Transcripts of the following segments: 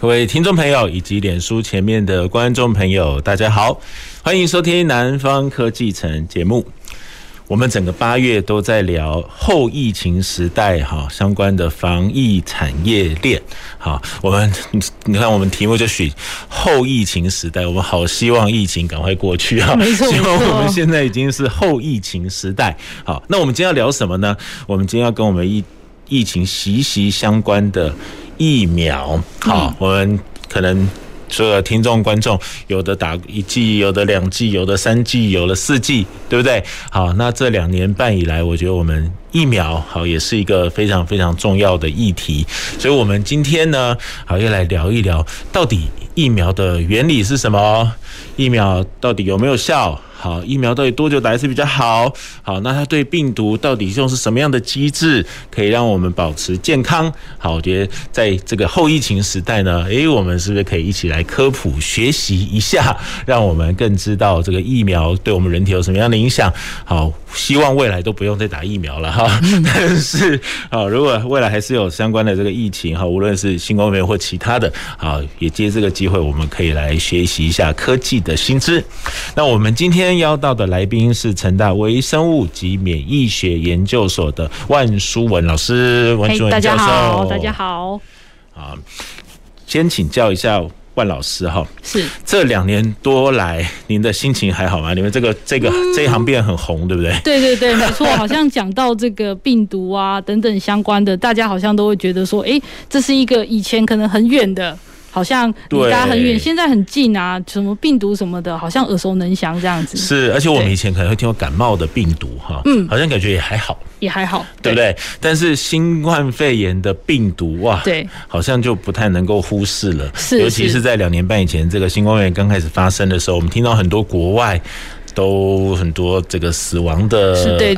各位听众朋友以及脸书前面的观众朋友，大家好，欢迎收听南方科技城节目。我们整个八月都在聊后疫情时代哈相关的防疫产业链。好，我们你看我们题目就许后疫情时代，我们好希望疫情赶快过去啊！没错，希望我们现在已经是后疫情时代。好，那我们今天要聊什么呢？我们今天要跟我们疫疫情息息相关的。疫苗，好，我们可能所有的听众观众，有的打一剂，有的两剂，有的三剂，有的四剂，对不对？好，那这两年半以来，我觉得我们疫苗好也是一个非常非常重要的议题，所以我们今天呢，好要来聊一聊，到底疫苗的原理是什么？疫苗到底有没有效？好，疫苗到底多久打一次比较好？好，那它对病毒到底用是什么样的机制，可以让我们保持健康？好，我觉得在这个后疫情时代呢，诶，我们是不是可以一起来科普学习一下，让我们更知道这个疫苗对我们人体有什么样的影响？好，希望未来都不用再打疫苗了哈。但是，好，如果未来还是有相关的这个疫情哈，无论是新冠肺炎或其他的，好，也借这个机会，我们可以来学习一下科技的新知。那我们今天。邀到的来宾是成大微生物及免疫学研究所的万书文老师，万书文教授。大家好，大家好。啊，先请教一下万老师哈，是这两年多来，您的心情还好吗？你们这个这个这一行变很红，对不对？对对对，没错。好像讲到这个病毒啊等等相关的，大家好像都会觉得说，哎，这是一个以前可能很远的。好像离大家很远，现在很近啊！什么病毒什么的，好像耳熟能详这样子。是，而且我们以前可能会听到感冒的病毒哈，嗯，好像感觉也还好，也还好，对不对？但是新冠肺炎的病毒哇，对，好像就不太能够忽视了。是，尤其是在两年半以前，这个新冠肺炎刚开始发生的时候，我们听到很多国外。都很多这个死亡的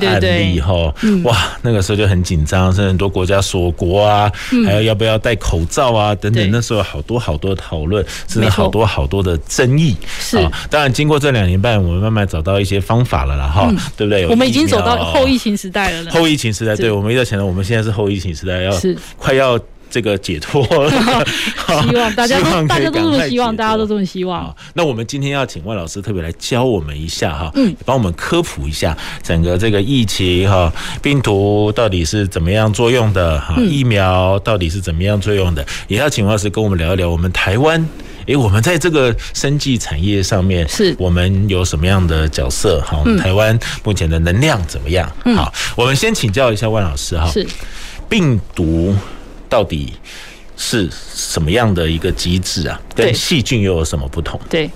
案例哈，哇，那个时候就很紧张，甚至很多国家锁国啊，还有要不要戴口罩啊等等，那时候好多好多讨论，甚至好多好多的争议。是，当然经过这两年半，我们慢慢找到一些方法了啦，哈，对不对？我们已经走到后疫情时代了。后疫情时代，对，我们一直强调，我们现在是后疫情时代，要快要。这个解脱，希望大家都大家都这么希望，大家都这么希望。那我们今天要请万老师特别来教我们一下哈，嗯，帮我们科普一下整个这个疫情哈，病毒到底是怎么样作用的哈，疫苗到底是怎么样作用的，也要请万老师跟我们聊一聊我们台湾，诶，我们在这个生技产业上面是。我们有什么样的角色哈？我们台湾目前的能量怎么样？好，我们先请教一下万老师哈，是。病毒。到底是什么样的一个机制啊？跟细菌又有什么不同？对。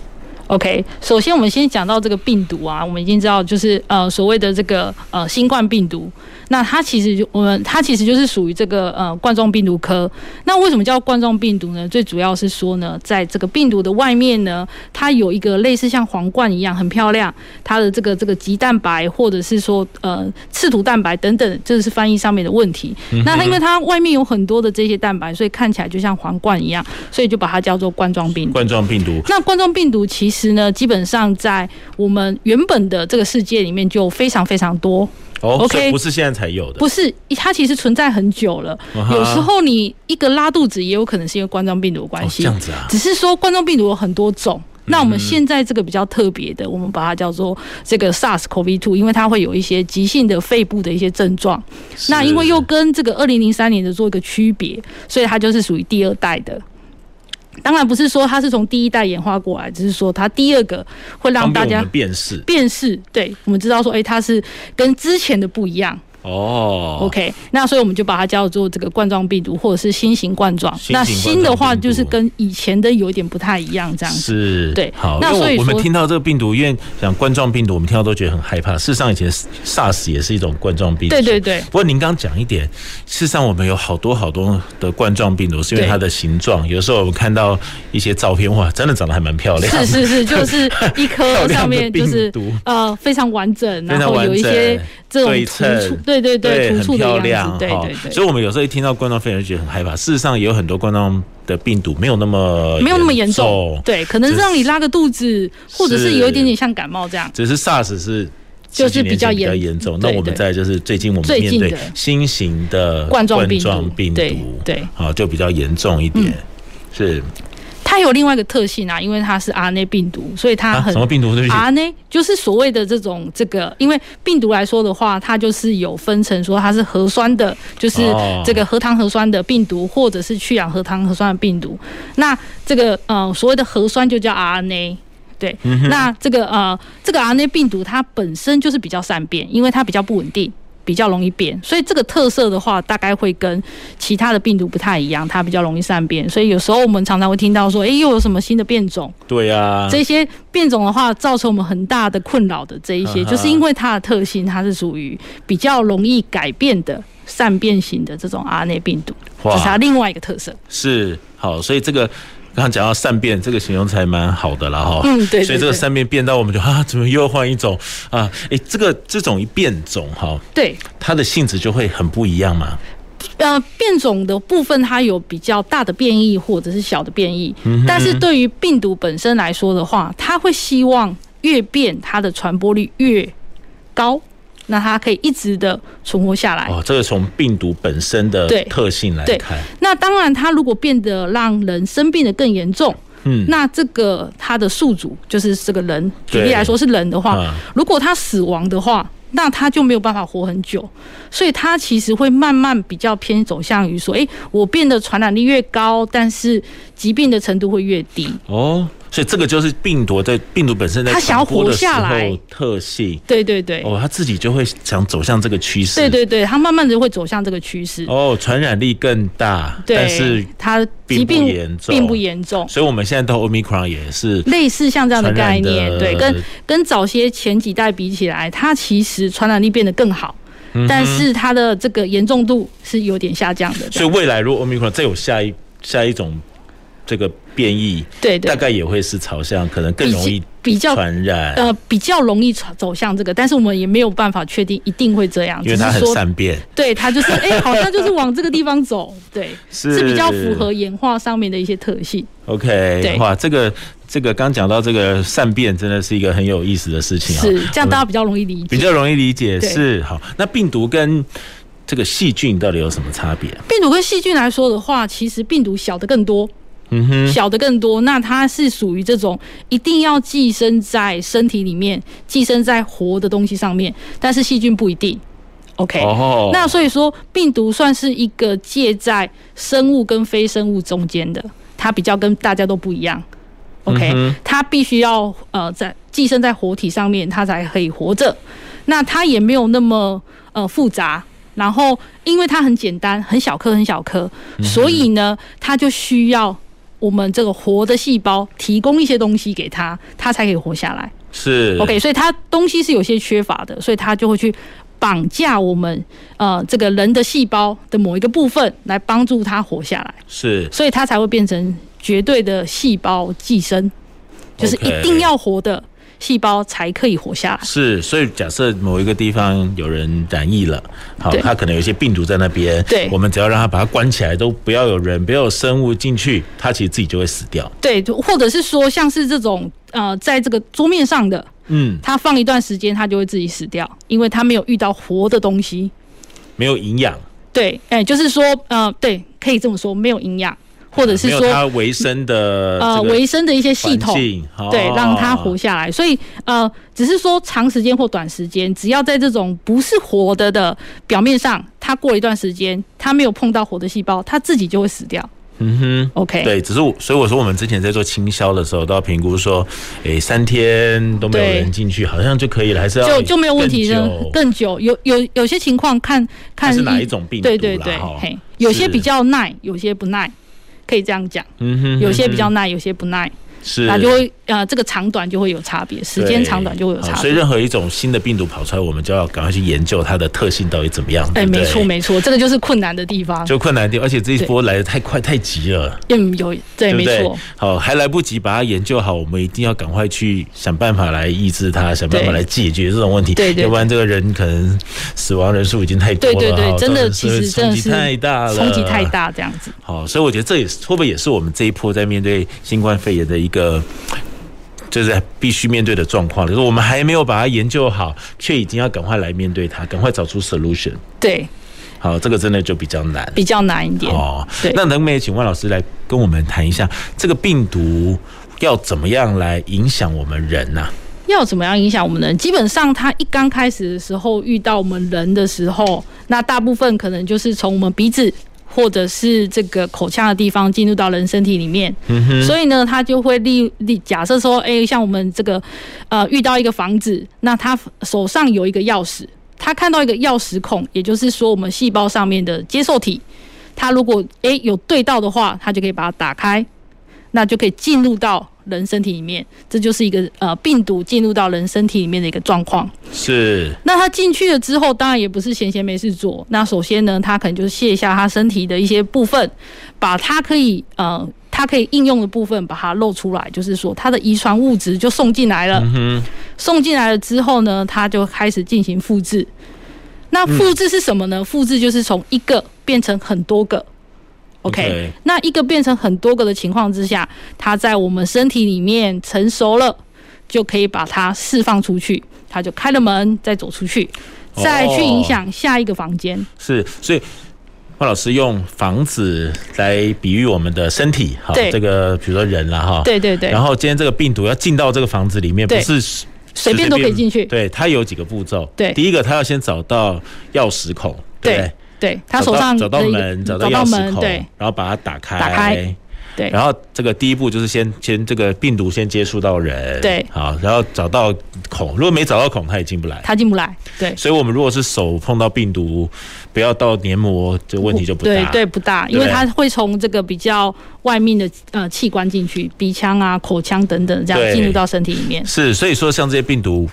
OK，首先我们先讲到这个病毒啊，我们已经知道就是呃所谓的这个呃新冠病毒，那它其实就我们它其实就是属于这个呃冠状病毒科。那为什么叫冠状病毒呢？最主要是说呢，在这个病毒的外面呢，它有一个类似像皇冠一样很漂亮，它的这个这个棘蛋白或者是说呃刺突蛋白等等，这是翻译上面的问题。那它因为它外面有很多的这些蛋白，所以看起来就像皇冠一样，所以就把它叫做冠状病毒。冠状病毒。那冠状病毒其实。其实呢，基本上在我们原本的这个世界里面就非常非常多。哦，OK，不是现在才有的，不是，它其实存在很久了。有时候你一个拉肚子，也有可能是因为冠状病毒的关系。这样子啊。只是说冠状病毒有很多种，那我们现在这个比较特别的，我们把它叫做这个 SARS-CoV-2，因为它会有一些急性的肺部的一些症状。那因为又跟这个二零零三年的做一个区别，所以它就是属于第二代的。当然不是说它是从第一代演化过来，只是说它第二个会让大家辨识。辨识，对，我们知道说，哎，它是跟之前的不一样。哦，OK，那所以我们就把它叫做这个冠状病毒，或者是新型冠状。那新的话就是跟以前的有一点不太一样，这样子。是，对。好，那所以我们听到这个病毒，因为讲冠状病毒，我们听到都觉得很害怕。事实上，以前 SARS 也是一种冠状病毒。对对对。不过您刚讲一点，事实上我们有好多好多的冠状病毒，是因为它的形状。有时候我们看到一些照片，哇，真的长得还蛮漂亮。是是是，就是 一颗上面就是呃非常完整，然后有一些这种突出，对对对，突出。漂亮，对对对，所以我们有时候一听到冠状肺炎就觉得很害怕。事实上，也有很多冠状的病毒没有那么没有那么严重，对，可能是让你拉个肚子，或者是有一点点像感冒这样。只是 SARS 是就是比较严严重。那我们在就是最近我们面对新型的冠状病毒，对，好就比较严重一点，是。它有另外一个特性啊，因为它是 RNA 病毒，所以它很、啊、什么病毒？RNA 就是所谓的这种这个，因为病毒来说的话，它就是有分成说它是核酸的，就是这个核糖核酸的病毒，或者是去氧核糖核酸的病毒。那这个呃所谓的核酸就叫 RNA，对。嗯、那这个呃这个 RNA 病毒它本身就是比较善变，因为它比较不稳定。比较容易变，所以这个特色的话，大概会跟其他的病毒不太一样，它比较容易善变。所以有时候我们常常会听到说，哎，又有什么新的变种？对呀，这些变种的话，造成我们很大的困扰的这一些，就是因为它的特性，它是属于比较容易改变的善变型的这种 RNA 病毒，这是它另外一个特色。是好，所以这个。刚刚讲到善变，这个形容词还蛮好的了哈。嗯，对。所以这个善变变到我们就啊，怎么又换一种啊？哎，这个这种一变种哈，对，它的性质就会很不一样嘛。呃，变种的部分它有比较大的变异或者是小的变异，嗯，但是对于病毒本身来说的话，它会希望越变它的传播率越高。那它可以一直的存活下来。哦。这个从病毒本身的特性来看，那当然它如果变得让人生病的更严重，嗯，那这个它的宿主就是这个人，举例来说是人的话，如果他死亡的话，那他就没有办法活很久，所以他其实会慢慢比较偏走向于说，哎，我变得传染力越高，但是疾病的程度会越低。哦。所以这个就是病毒在病毒本身在传播的时候特性，对对对，哦，它自己就会想走向这个趋势，对对对，它慢慢的会走向这个趋势。哦，传染力更大，但是它疾病严重，并不严重。所以我们现在到 Omicron 也是类似像这样的概念，对，跟跟早些前几代比起来，它其实传染力变得更好，但是它的这个严重度是有点下降的。所以未来如果 Omicron 再有下一下一种。这个变异，对，大概也会是朝向可能更容易比较传染，呃，比较容易走向这个，但是我们也没有办法确定一定会这样，因为它很善变，对，它就是哎，好像就是往这个地方走，对，是，是比较符合演化上面的一些特性。OK，对，哇，这个这个刚讲到这个善变，真的是一个很有意思的事情，是这样，大家比较容易理解，比较容易理解，是好。那病毒跟这个细菌到底有什么差别？病毒跟细菌来说的话，其实病毒小的更多。嗯哼，小的更多，那它是属于这种一定要寄生在身体里面，寄生在活的东西上面，但是细菌不一定。OK，哦，那所以说病毒算是一个介在生物跟非生物中间的，它比较跟大家都不一样。OK，嗯，它必须要呃在寄生在活体上面，它才可以活着。那它也没有那么呃复杂，然后因为它很简单，很小颗很小颗，所以呢，它就需要。我们这个活的细胞提供一些东西给它，它才可以活下来。是 OK，所以它东西是有些缺乏的，所以它就会去绑架我们呃这个人的细胞的某一个部分来帮助它活下来。是，所以它才会变成绝对的细胞寄生，就是一定要活的。细胞才可以活下来。是，所以假设某一个地方有人染疫了，好，他可能有些病毒在那边，对，我们只要让他把它关起来，都不要有人，不要有生物进去，他其实自己就会死掉。对，或者是说，像是这种呃，在这个桌面上的，嗯，它放一段时间，它就会自己死掉，因为它没有遇到活的东西，没有营养。对，哎，就是说，呃，对，可以这么说，没有营养。或者是说它维生的呃维生的一些系统，对，让它活下来。所以呃，只是说长时间或短时间，只要在这种不是活的的表面上，它过一段时间，它没有碰到活的细胞，它自己就会死掉。嗯哼，OK，对，只是我所以我说我们之前在做清销的时候，都要评估说，诶，三天都没有人进去，好像就可以了，还是要就就没有问题的，更久。有有有些情况看看是哪一种病毒，对对对，嘿，有些比较耐，有些不耐，可以这样讲。嗯哼，有些比较耐，有些不耐。是，那就会呃，这个长短就会有差别，时间长短就会有差别。所以任何一种新的病毒跑出来，我们就要赶快去研究它的特性到底怎么样。哎，没错没错，这个就是困难的地方。就困难的地方，而且这一波来的太快太急了。嗯，有对，没错。好，还来不及把它研究好，我们一定要赶快去想办法来抑制它，想办法来解决这种问题。对对，要不然这个人可能死亡人数已经太多了。对对对，真的其实真的是太大了，冲击太大这样子。好，所以我觉得这也是会不会也是我们这一波在面对新冠肺炎的一个。就是必须面对的状况，就是我们还没有把它研究好，却已经要赶快来面对它，赶快找出 solution。对，好，这个真的就比较难，比较难一点哦。对，那能不能请万老师来跟我们谈一下，这个病毒要怎么样来影响我们人呢？要怎么样影响我们人？基本上，它一刚开始的时候遇到我们人的时候，那大部分可能就是从我们鼻子。或者是这个口腔的地方进入到人身体里面，所以呢，他就会立立假设说，哎，像我们这个呃遇到一个房子，那他手上有一个钥匙，他看到一个钥匙孔，也就是说我们细胞上面的接受体，他如果哎有对到的话，他就可以把它打开，那就可以进入到。人身体里面，这就是一个呃病毒进入到人身体里面的一个状况。是。那他进去了之后，当然也不是闲闲没事做。那首先呢，他可能就是卸下他身体的一些部分，把它可以呃它可以应用的部分把它露出来，就是说他的遗传物质就送进来了。送进来了之后呢，他就开始进行复制。那复制是什么呢？复制就是从一个变成很多个。OK. 那一个变成很多个的情况之下，它在我们身体里面成熟了，就可以把它释放出去，它就开了门，再走出去，再去影响下一个房间。哦。是，所以万老师用房子来比喻我们的身体，哈，这个比如说人了哈，对对对。然后今天这个病毒要进到这个房子里面，不是随便都可以进去，对，它有几个步骤。对，第一个它要先找到钥匙孔，对。对对，他手上找到门，找到钥匙孔，对，然后把它打开，打开，对，然后这个第一步就是先先这个病毒先接触到人，对，好，然后找到孔，如果没找到孔，他也进不来，他进不来，对，所以我们如果是手碰到病毒，不要到黏膜，这问题就不大，对对，不大，因为它会从这个比较外面的呃器官进去，鼻腔啊、口腔等等这样进入到身体里面，是，所以说像这些病毒。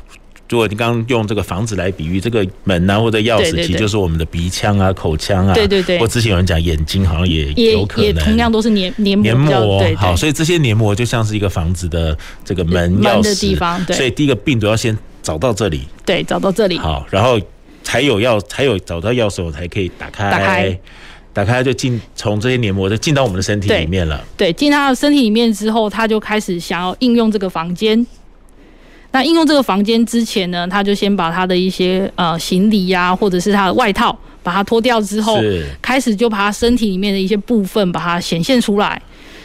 如果你刚刚用这个房子来比喻，这个门啊或者钥匙，其实就是我们的鼻腔啊、口腔啊。对对对。或之前有人讲眼睛，好像也有可能。也同样都是黏黏膜。黏膜。好，所以这些黏膜就像是一个房子的这个门钥匙的地方。对。所以第一个病毒要先找到这里。对，找到这里。好，然后才有钥，才有找到钥匙，我才可以打开。打开。打开就进，从这些黏膜就进到我们的身体里面了。对，进到身体里面之后，他就开始想要应用这个房间。那应用这个房间之前呢，他就先把他的一些呃行李呀、啊，或者是他的外套，把它脱掉之后，开始就把他身体里面的一些部分把它显现出来。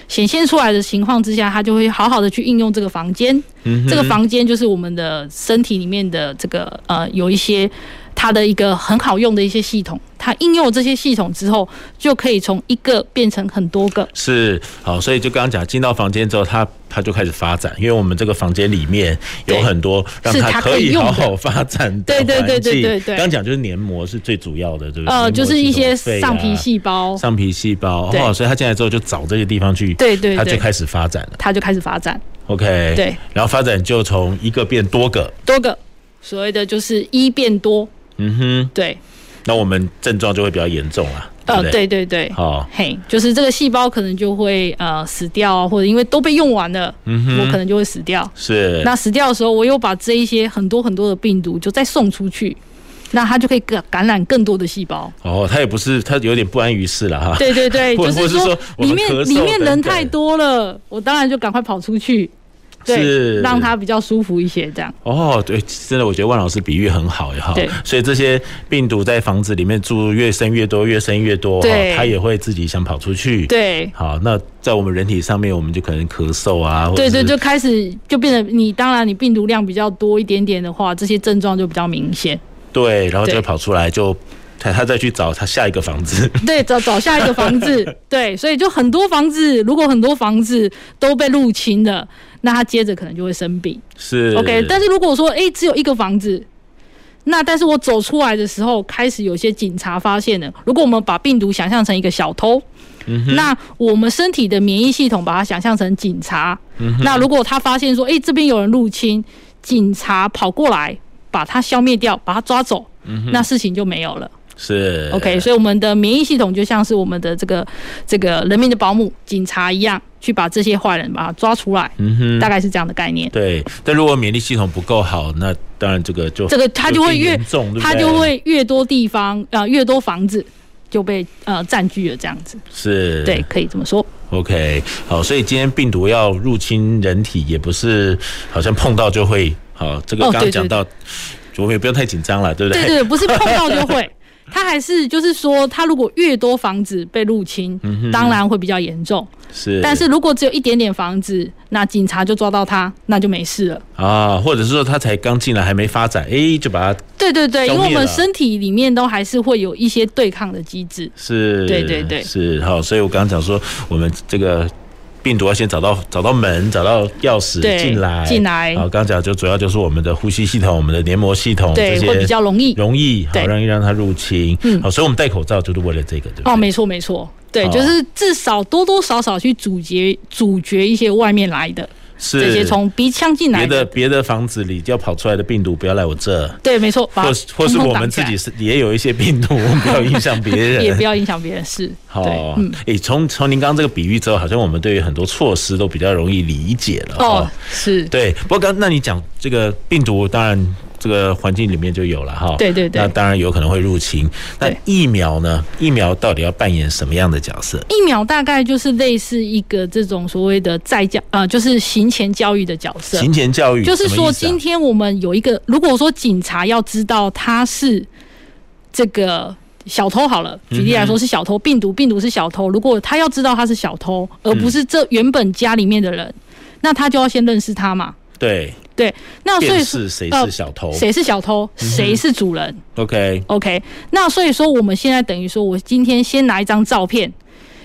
显现出来的情况之下，他就会好好的去应用这个房间。嗯，这个房间就是我们的身体里面的这个呃有一些。它的一个很好用的一些系统，它应用这些系统之后，就可以从一个变成很多个。是，好，所以就刚刚讲，进到房间之后，它它就开始发展，因为我们这个房间里面有很多让它可以好好发展的。对对对对对对。刚讲就是黏膜是最主要的，对不对？呃，就是一些上皮细胞。上皮细胞，哦，所以它进来之后就找这些地方去，对对，它就开始发展了。它就开始发展。OK。对。然后发展就从一个变多个。多个，所谓的就是一变多。嗯哼，对，那我们症状就会比较严重啊。呃，对对对，哦，嘿，就是这个细胞可能就会呃死掉啊，或者因为都被用完了，嗯哼，我可能就会死掉。是，那死掉的时候，我又把这一些很多很多的病毒就再送出去，那它就可以感感染更多的细胞。哦，它也不是，它有点不安于世了哈。对对对，就是说里面里面人太多了，我当然就赶快跑出去。对，是让他比较舒服一些，这样。哦，对，真的，我觉得万老师比喻很好哈。对，所以这些病毒在房子里面住越深越多，越深越多，对，它也会自己想跑出去。对，好，那在我们人体上面，我们就可能咳嗽啊，对对，就开始就变得你，当然你病毒量比较多一点点的话，这些症状就比较明显。对，然后就会跑出来就。他他再去找他下一个房子，对，找找下一个房子，对，所以就很多房子，如果很多房子都被入侵了，那他接着可能就会生病。是 OK，但是如果说哎、欸、只有一个房子，那但是我走出来的时候，开始有些警察发现了，如果我们把病毒想象成一个小偷，嗯、那我们身体的免疫系统把它想象成警察，嗯、那如果他发现说哎、欸、这边有人入侵，警察跑过来把它消灭掉，把它抓走，嗯、那事情就没有了。是 OK，所以我们的免疫系统就像是我们的这个这个人民的保姆、警察一样，去把这些坏人把他抓出来。嗯哼，大概是这样的概念。对，但如果免疫系统不够好，那当然这个就这个它就会越重，它就会越多地方呃越多房子就被呃占据了这样子。是，对，可以这么说。OK，好，所以今天病毒要入侵人体，也不是好像碰到就会好。这个刚刚讲到，我们也不用太紧张了，对不对？对对，不是碰到就会。他还是就是说，他如果越多房子被入侵，当然会比较严重。是，但是如果只有一点点房子，那警察就抓到他，那就没事了啊。或者是说他才刚进来，还没发展，哎，就把他对对对，因为我们身体里面都还是会有一些对抗的机制。是，对对对，是好。所以我刚刚讲说，我们这个。病毒要先找到找到门，找到钥匙进来进来。好，刚刚讲就主要就是我们的呼吸系统、我们的黏膜系统对，这些会比较容易容易好容易让它入侵。嗯，好，所以我们戴口罩就是为了这个，对不对？哦，没错没错，对，就是至少多多少少去阻绝阻绝一些外面来的。是这些从鼻腔进来的，别的别的房子里要跑出来的病毒不要来我这。对，没错。或是或是我们自己是也有一些病毒，我们不要影响别人，也不要影响别人。是。好，嗯，诶，从从您刚刚这个比喻之后，好像我们对于很多措施都比较容易理解了。哦，是。对，不过刚那你讲这个病毒，当然。这个环境里面就有了哈，对对对，那当然有可能会入侵。那疫苗呢？疫苗到底要扮演什么样的角色？疫苗大概就是类似一个这种所谓的在教啊、呃，就是行前教育的角色。行前教育就是说，今天我们有一个，如果说警察要知道他是这个小偷，好了，举例来说是小偷，病毒病毒是小偷。如果他要知道他是小偷，而不是这原本家里面的人，那他就要先认识他嘛。对。对，那所以是谁是小偷？谁是小偷？谁是主人？OK OK。那所以说，我们现在等于说，我今天先拿一张照片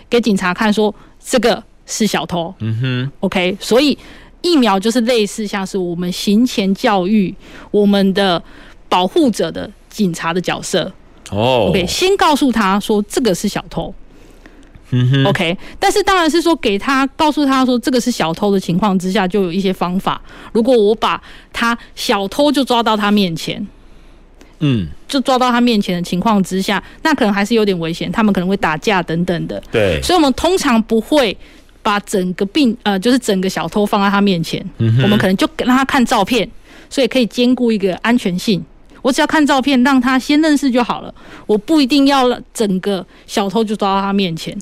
给警察看，说这个是小偷。嗯哼。OK。所以疫苗就是类似像是我们行前教育我们的保护者的警察的角色。哦。OK，先告诉他说这个是小偷。嗯哼，OK，但是当然是说给他告诉他说这个是小偷的情况之下，就有一些方法。如果我把他小偷就抓到他面前，嗯，就抓到他面前的情况之下，那可能还是有点危险，他们可能会打架等等的。对，所以我们通常不会把整个病呃，就是整个小偷放在他面前，嗯，我们可能就让他看照片，所以可以兼顾一个安全性。我只要看照片，让他先认识就好了，我不一定要整个小偷就抓到他面前。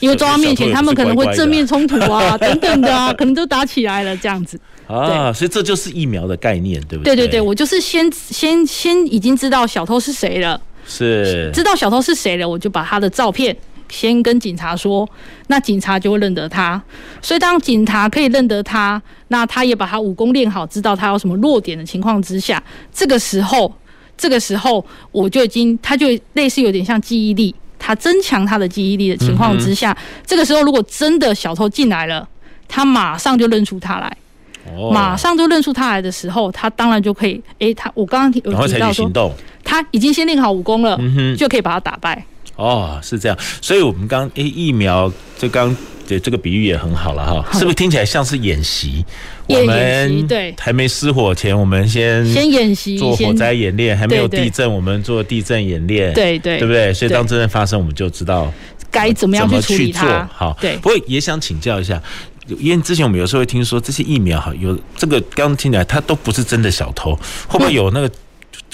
因为抓到面前，他们可能会正面冲突啊，等等的啊，可能都打起来了这样子。啊，所以这就是疫苗的概念，对不对？对对对，我就是先先先已经知道小偷是谁了，是知道小偷是谁了，我就把他的照片先跟警察说，那警察就会认得他。所以当警察可以认得他，那他也把他武功练好，知道他有什么弱点的情况之下，这个时候，这个时候我就已经，他就类似有点像记忆力。他增强他的记忆力的情况之下，这个时候如果真的小偷进来了，他马上就认出他来，马上就认出他来的时候，他当然就可以，诶，他我刚刚有提到说，他已经先练好武功了，就可以把他打败。哦，是这样，所以我们刚诶疫苗就刚。对，这个比喻也很好了哈，是不是听起来像是演习？我们对还没失火前，我们先先演习做火灾演练，还没有地震，我们做地震演练，对对，对不对？所以当真正发生，我们就知道该怎么样去做。好，对。不过也想请教一下，因为之前我们有时候会听说这些疫苗哈，有这个刚刚听起来它都不是真的小偷，会不会有那个？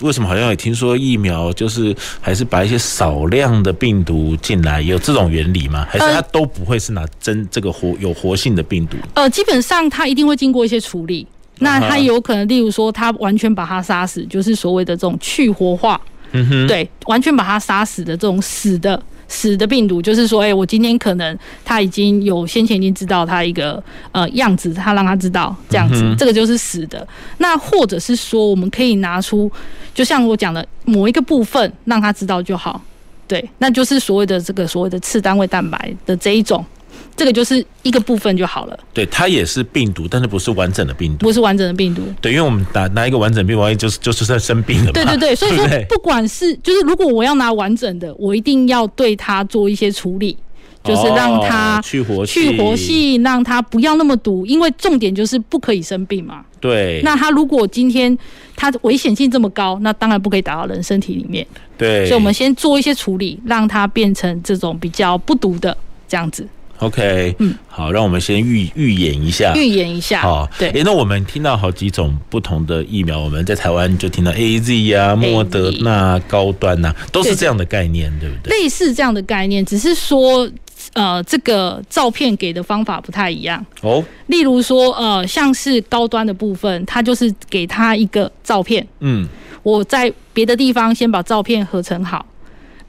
为什么好像也听说疫苗就是还是把一些少量的病毒进来，有这种原理吗？还是它都不会是拿真这个活有活性的病毒？呃，基本上它一定会经过一些处理。那它有可能，例如说，它完全把它杀死，就是所谓的这种去活化。嗯哼，对，完全把它杀死的这种死的死的病毒，就是说，哎、欸，我今天可能他已经有先前已经知道他一个呃样子，他让他知道这样子，这个就是死的。那或者是说，我们可以拿出，就像我讲的某一个部分让他知道就好，对，那就是所谓的这个所谓的次单位蛋白的这一种。这个就是一个部分就好了。对，它也是病毒，但是不是完整的病毒。不是完整的病毒。对，因为我们拿拿一个完整病毒，万一就是就是在生病了嘛。对对对，所以说不管是就是如果我要拿完整的，我一定要对它做一些处理，就是让它去活去活性，让它不要那么毒，因为重点就是不可以生病嘛。对。那它如果今天它危险性这么高，那当然不可以打到人身体里面。对。所以我们先做一些处理，让它变成这种比较不毒的这样子。OK，嗯，好，让我们先预预演一下，预演一下，好，对。哎，那我们听到好几种不同的疫苗，我们在台湾就听到 AZ 啊、莫德纳、高端呐、啊，都是这样的概念，对，对不对？类似这样的概念，只是说，呃，这个照片给的方法不太一样哦。例如说，呃，像是高端的部分，它就是给他一个照片，嗯，我在别的地方先把照片合成好。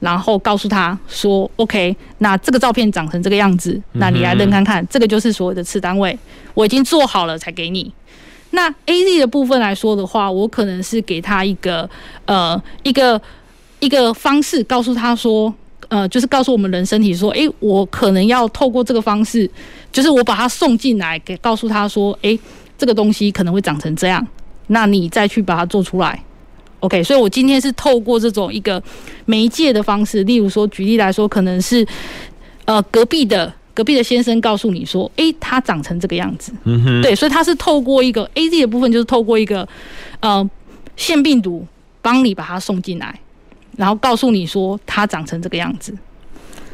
然后告诉他说：“OK，那这个照片长成这个样子，那你来认看看，这个就是所谓的次单位，我已经做好了才给你。那 AZ 的部分来说的话，我可能是给他一个呃一个一个方式，告诉他说，呃，就是告诉我们人身体说，诶，我可能要透过这个方式，就是我把它送进来，给告诉他说，诶，这个东西可能会长成这样，那你再去把它做出来。” OK，所以我今天是透过这种一个媒介的方式，例如说，举例来说，可能是呃隔壁的隔壁的先生告诉你说，诶，他长成这个样子，嗯哼，对，所以他是透过一个 AZ 的部分，就是透过一个呃腺病毒帮你把它送进来，然后告诉你说它长成这个样子。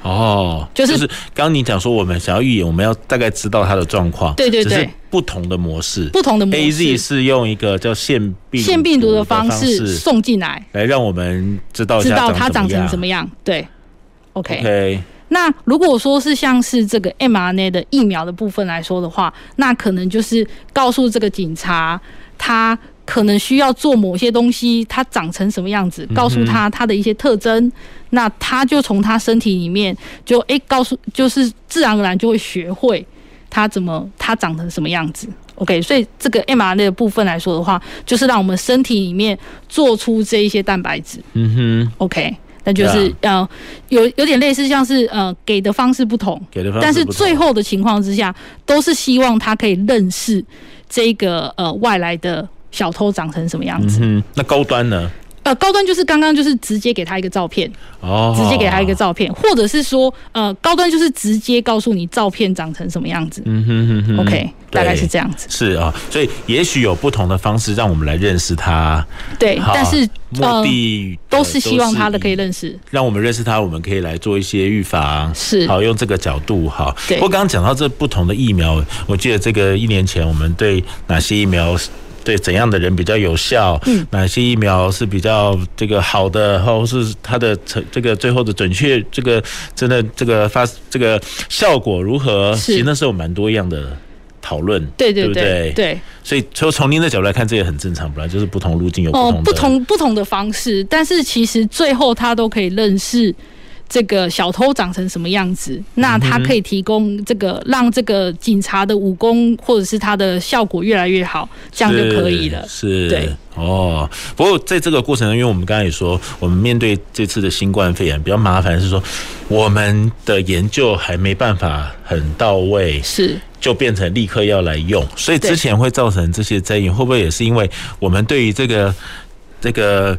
哦，就是刚刚你讲说，我们想要预演，我们要大概知道它的状况，对对对，不同的模式，不同的模式，AZ 是用一个叫腺病腺病毒的方式送进来，来让我们知道知道它长成怎么样。对，OK。Okay. 那如果说是像是这个 mRNA 的疫苗的部分来说的话，那可能就是告诉这个警察他。可能需要做某些东西，它长成什么样子，告诉他它的一些特征，嗯、那他就从他身体里面就诶、欸，告诉就是自然而然就会学会它怎么它长成什么样子。OK，所以这个 mRNA 的部分来说的话，就是让我们身体里面做出这一些蛋白质。嗯哼，OK，那就是呃有有点类似像是呃给的方式不同，给的方式不同，但是最后的情况之下，都是希望他可以认识这个呃外来的。小偷长成什么样子？嗯，那高端呢？呃，高端就是刚刚就是直接给他一个照片，哦，直接给他一个照片，或者是说，呃，高端就是直接告诉你照片长成什么样子。嗯哼哼哼，OK，大概是这样子。是啊，所以也许有不同的方式让我们来认识他。对，但是目的都是希望他的可以认识，让我们认识他，我们可以来做一些预防。是，好，用这个角度哈。对。不过刚刚讲到这不同的疫苗，我记得这个一年前我们对哪些疫苗？对怎样的人比较有效？嗯，哪些疫苗是比较这个好的，或是它的成这个最后的准确，这个真的这个发这个效果如何？其实那时候有蛮多样的讨论，对对对，对不对？对，所以从从您的角度来看，这也很正常，本来就是不同路径有不同不同不同的方式，但是其实最后他都可以认识。这个小偷长成什么样子？那他可以提供这个，让这个警察的武功或者是他的效果越来越好，这样就可以了。是，对，哦。不过在这个过程中，因为我们刚才也说，我们面对这次的新冠肺炎比较麻烦，是说我们的研究还没办法很到位，是就变成立刻要来用，所以之前会造成这些争议，会不会也是因为我们对于这个这个？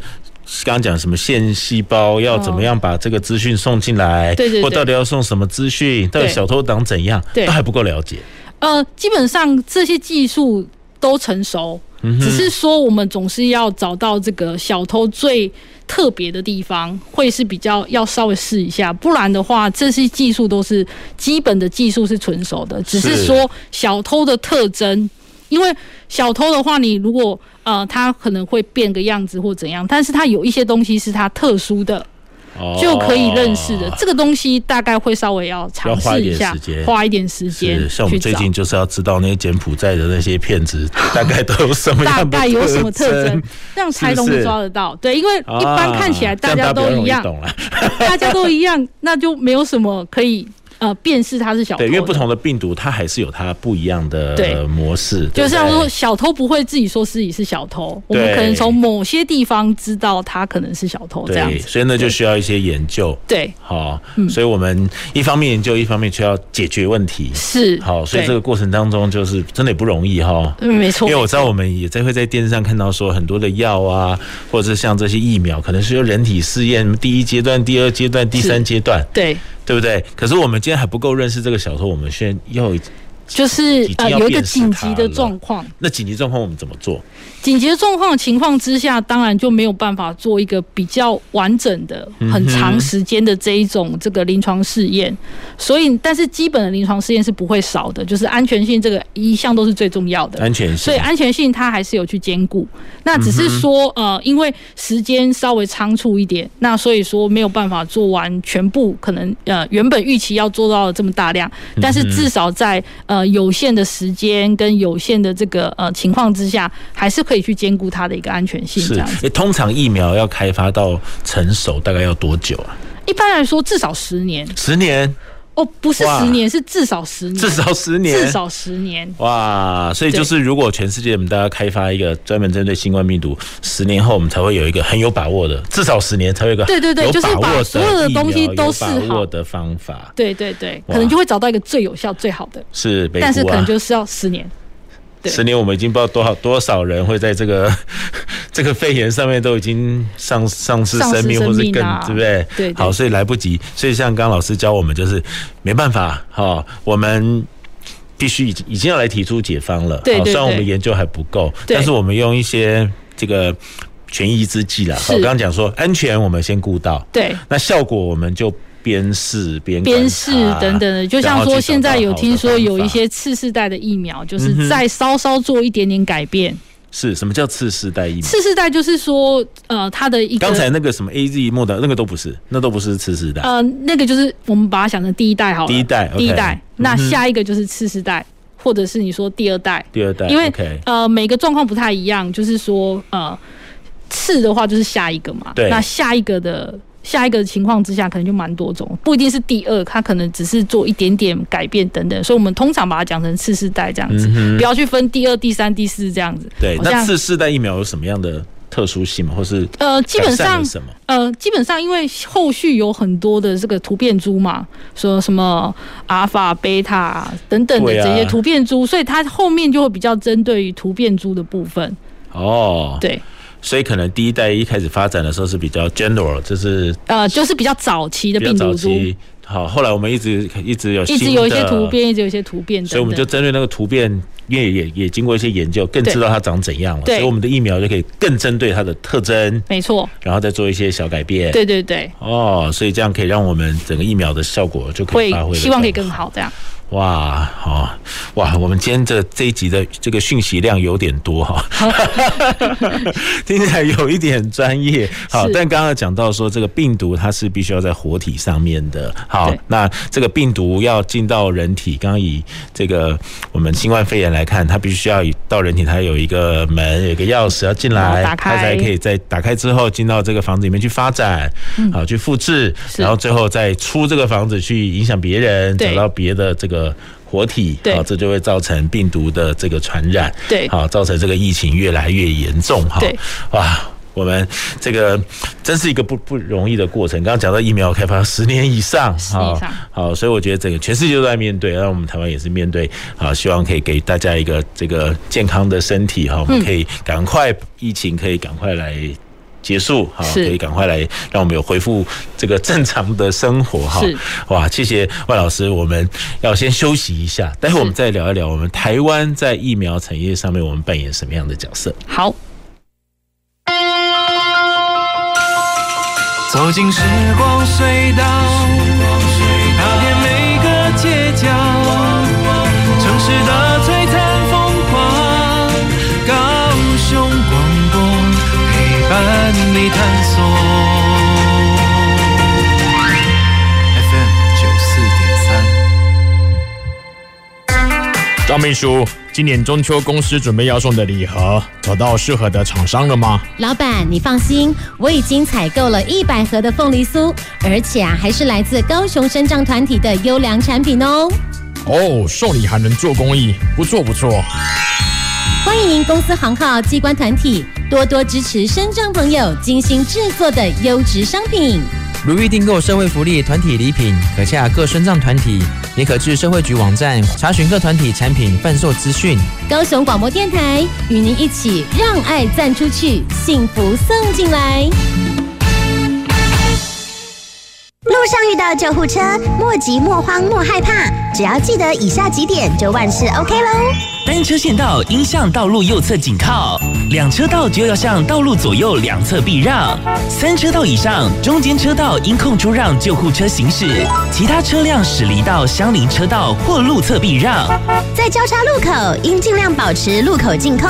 刚刚讲什么线细胞要怎么样把这个资讯送进来？对对，或到底要送什么资讯？到底小偷党怎样？都还不够了解。呃，基本上这些技术都成熟，只是说我们总是要找到这个小偷最特别的地方，会是比较要稍微试一下。不然的话，这些技术都是基本的技术是成熟的，只是说小偷的特征。因为小偷的话，你如果呃，他可能会变个样子或怎样，但是他有一些东西是他特殊的就可以认识的。这个东西大概会稍微要尝试一下，花一点时间。像我们最近就是要知道那些柬埔寨的那些骗子 大概都有什么样的大概有什么特征，这样才容易抓得到。对，因为一般看起来大家都一样，大家都一样，那就没有什么可以。呃，辨识它是小偷，对，因为不同的病毒，它还是有它不一样的模式。就像说，小偷不会自己说自己是小偷，我们可能从某些地方知道他可能是小偷这样子。所以呢，就需要一些研究。对，好，所以我们一方面研究，一方面需要解决问题。是，好，所以这个过程当中就是真的也不容易哈。嗯，没错。因为我知道我们也在会在电视上看到说很多的药啊，或者是像这些疫苗，可能是由人体试验第一阶段、第二阶段、第三阶段。对。对不对？可是我们今天还不够认识这个小偷，我们先要就是呃有一个紧急的状况。那紧急状况我们怎么做？紧急状况情况之下，当然就没有办法做一个比较完整的、很长时间的这一种这个临床试验。所以，但是基本的临床试验是不会少的，就是安全性这个一向都是最重要的。安全性，所以安全性它还是有去兼顾。那只是说呃，因为时间稍微仓促一点，那所以说没有办法做完全部，可能呃原本预期要做到的这么大量，但是至少在呃有限的时间跟有限的这个呃情况之下，还是。可以去兼顾它的一个安全性，这样子。通常疫苗要开发到成熟，大概要多久啊？一般来说，至少十年。十年？哦，不是十年，是至少十年。至少十年，至少十年。哇！所以就是，如果全世界我们大家开发一个专门针对新冠病毒，十年后我们才会有一个很有把握的，至少十年才会有一个对对对，就是把所有的东西都试好的方法。对对对，可能就会找到一个最有效、最好的。是，但是可能就是要十年。十年，我们已经不知道多少多少人会在这个 这个肺炎上面都已经丧丧失生命，或是更对不对？对。好，所以来不及。所以像刚刚老师教我们，就是没办法哈，我们必须已经已经要来提出解方了。对。虽然我们研究还不够，但是我们用一些这个权宜之计了。我刚刚讲说，安全我们先顾到。对。那效果我们就。边试边边试等等的，就像说现在有听说有一些次世代的疫苗，就是再稍稍做一点点改变。是什么叫次世代疫苗？次世代就是说，呃，它的一个刚才那个什么 A Z 莫德那个都不是，那都不是次世代。呃，那个就是我们把它想成第一代好了，第一代，第一代。那下一个就是次世代，或者是你说第二代，第二代，因为呃每个状况不太一样，就是说呃次的话就是下一个嘛，对，那下一个的。下一个情况之下，可能就蛮多种，不一定是第二，它可能只是做一点点改变等等，所以我们通常把它讲成次世代这样子，嗯、不要去分第二、第三、第四这样子。对，那次世代疫苗有什么样的特殊性吗？或是呃，基本上呃，基本上因为后续有很多的这个突变株嘛，说什么阿尔法、贝塔等等的这些突变株，所以它后面就会比较针对于突变株的部分。哦，对。所以可能第一代一开始发展的时候是比较 general，就是呃，就是比较早期的病毒株。好，后来我们一直一直有一直有一些突变，一直有一些突变，所以我们就针对那个突变，因为也也经过一些研究，更知道它长怎样了。所以我们的疫苗就可以更针对它的特征，没错，然后再做一些小改变。对对对。哦，所以这样可以让我们整个疫苗的效果就可以发挥，希望可以更好这样。哇，好哇！我们今天这这一集的这个讯息量有点多哈，听起来有一点专业。好，但刚刚讲到说这个病毒它是必须要在活体上面的。好，那这个病毒要进到人体，刚刚以这个我们新冠肺炎来看，它必须要到人体，它有一个门，有一个钥匙要进来，它才可以在打开之后进到这个房子里面去发展，好去复制，然后最后再出这个房子去影响别人，找到别的这个。活体，好，这就会造成病毒的这个传染，对，好，造成这个疫情越来越严重，哈，哇，我们这个真是一个不不容易的过程。刚刚讲到疫苗开发十年以上，好，好，所以我觉得整个全世界都在面对，那我们台湾也是面对，好，希望可以给大家一个这个健康的身体，哈，我们可以赶快疫情可以赶快来。结束好，可以赶快来，让我们有恢复这个正常的生活哈。哇，谢谢万老师，我们要先休息一下，待会我们再聊一聊我们台湾在疫苗产业上面我们扮演什么样的角色。好，走进时光隧道，踏遍每个街角，城市的你探索。FM 九四点三，张秘书。今年中秋公司准备要送的礼盒，找到适合的厂商了吗？老板，你放心，我已经采购了一百盒的凤梨酥，而且啊，还是来自高雄生长团体的优良产品哦。哦，送礼还能做公益，不错不错。欢迎您公司行号机关团体多多支持身障朋友精心制作的优质商品。如欲订购社会福利团体礼品，可洽各身障团体，也可至社会局网站查询各团体产品贩售资讯。高雄广播电台与您一起让爱赞出去，幸福送进来。路上遇到救护车，莫急莫慌莫害怕，只要记得以下几点，就万事 OK 喽。单车线道应向道路右侧紧靠，两车道就要向道路左右两侧避让，三车道以上中间车道应空出让救护车行驶，其他车辆驶离到相邻车道或路侧避让。在交叉路口应尽量保持路口净空，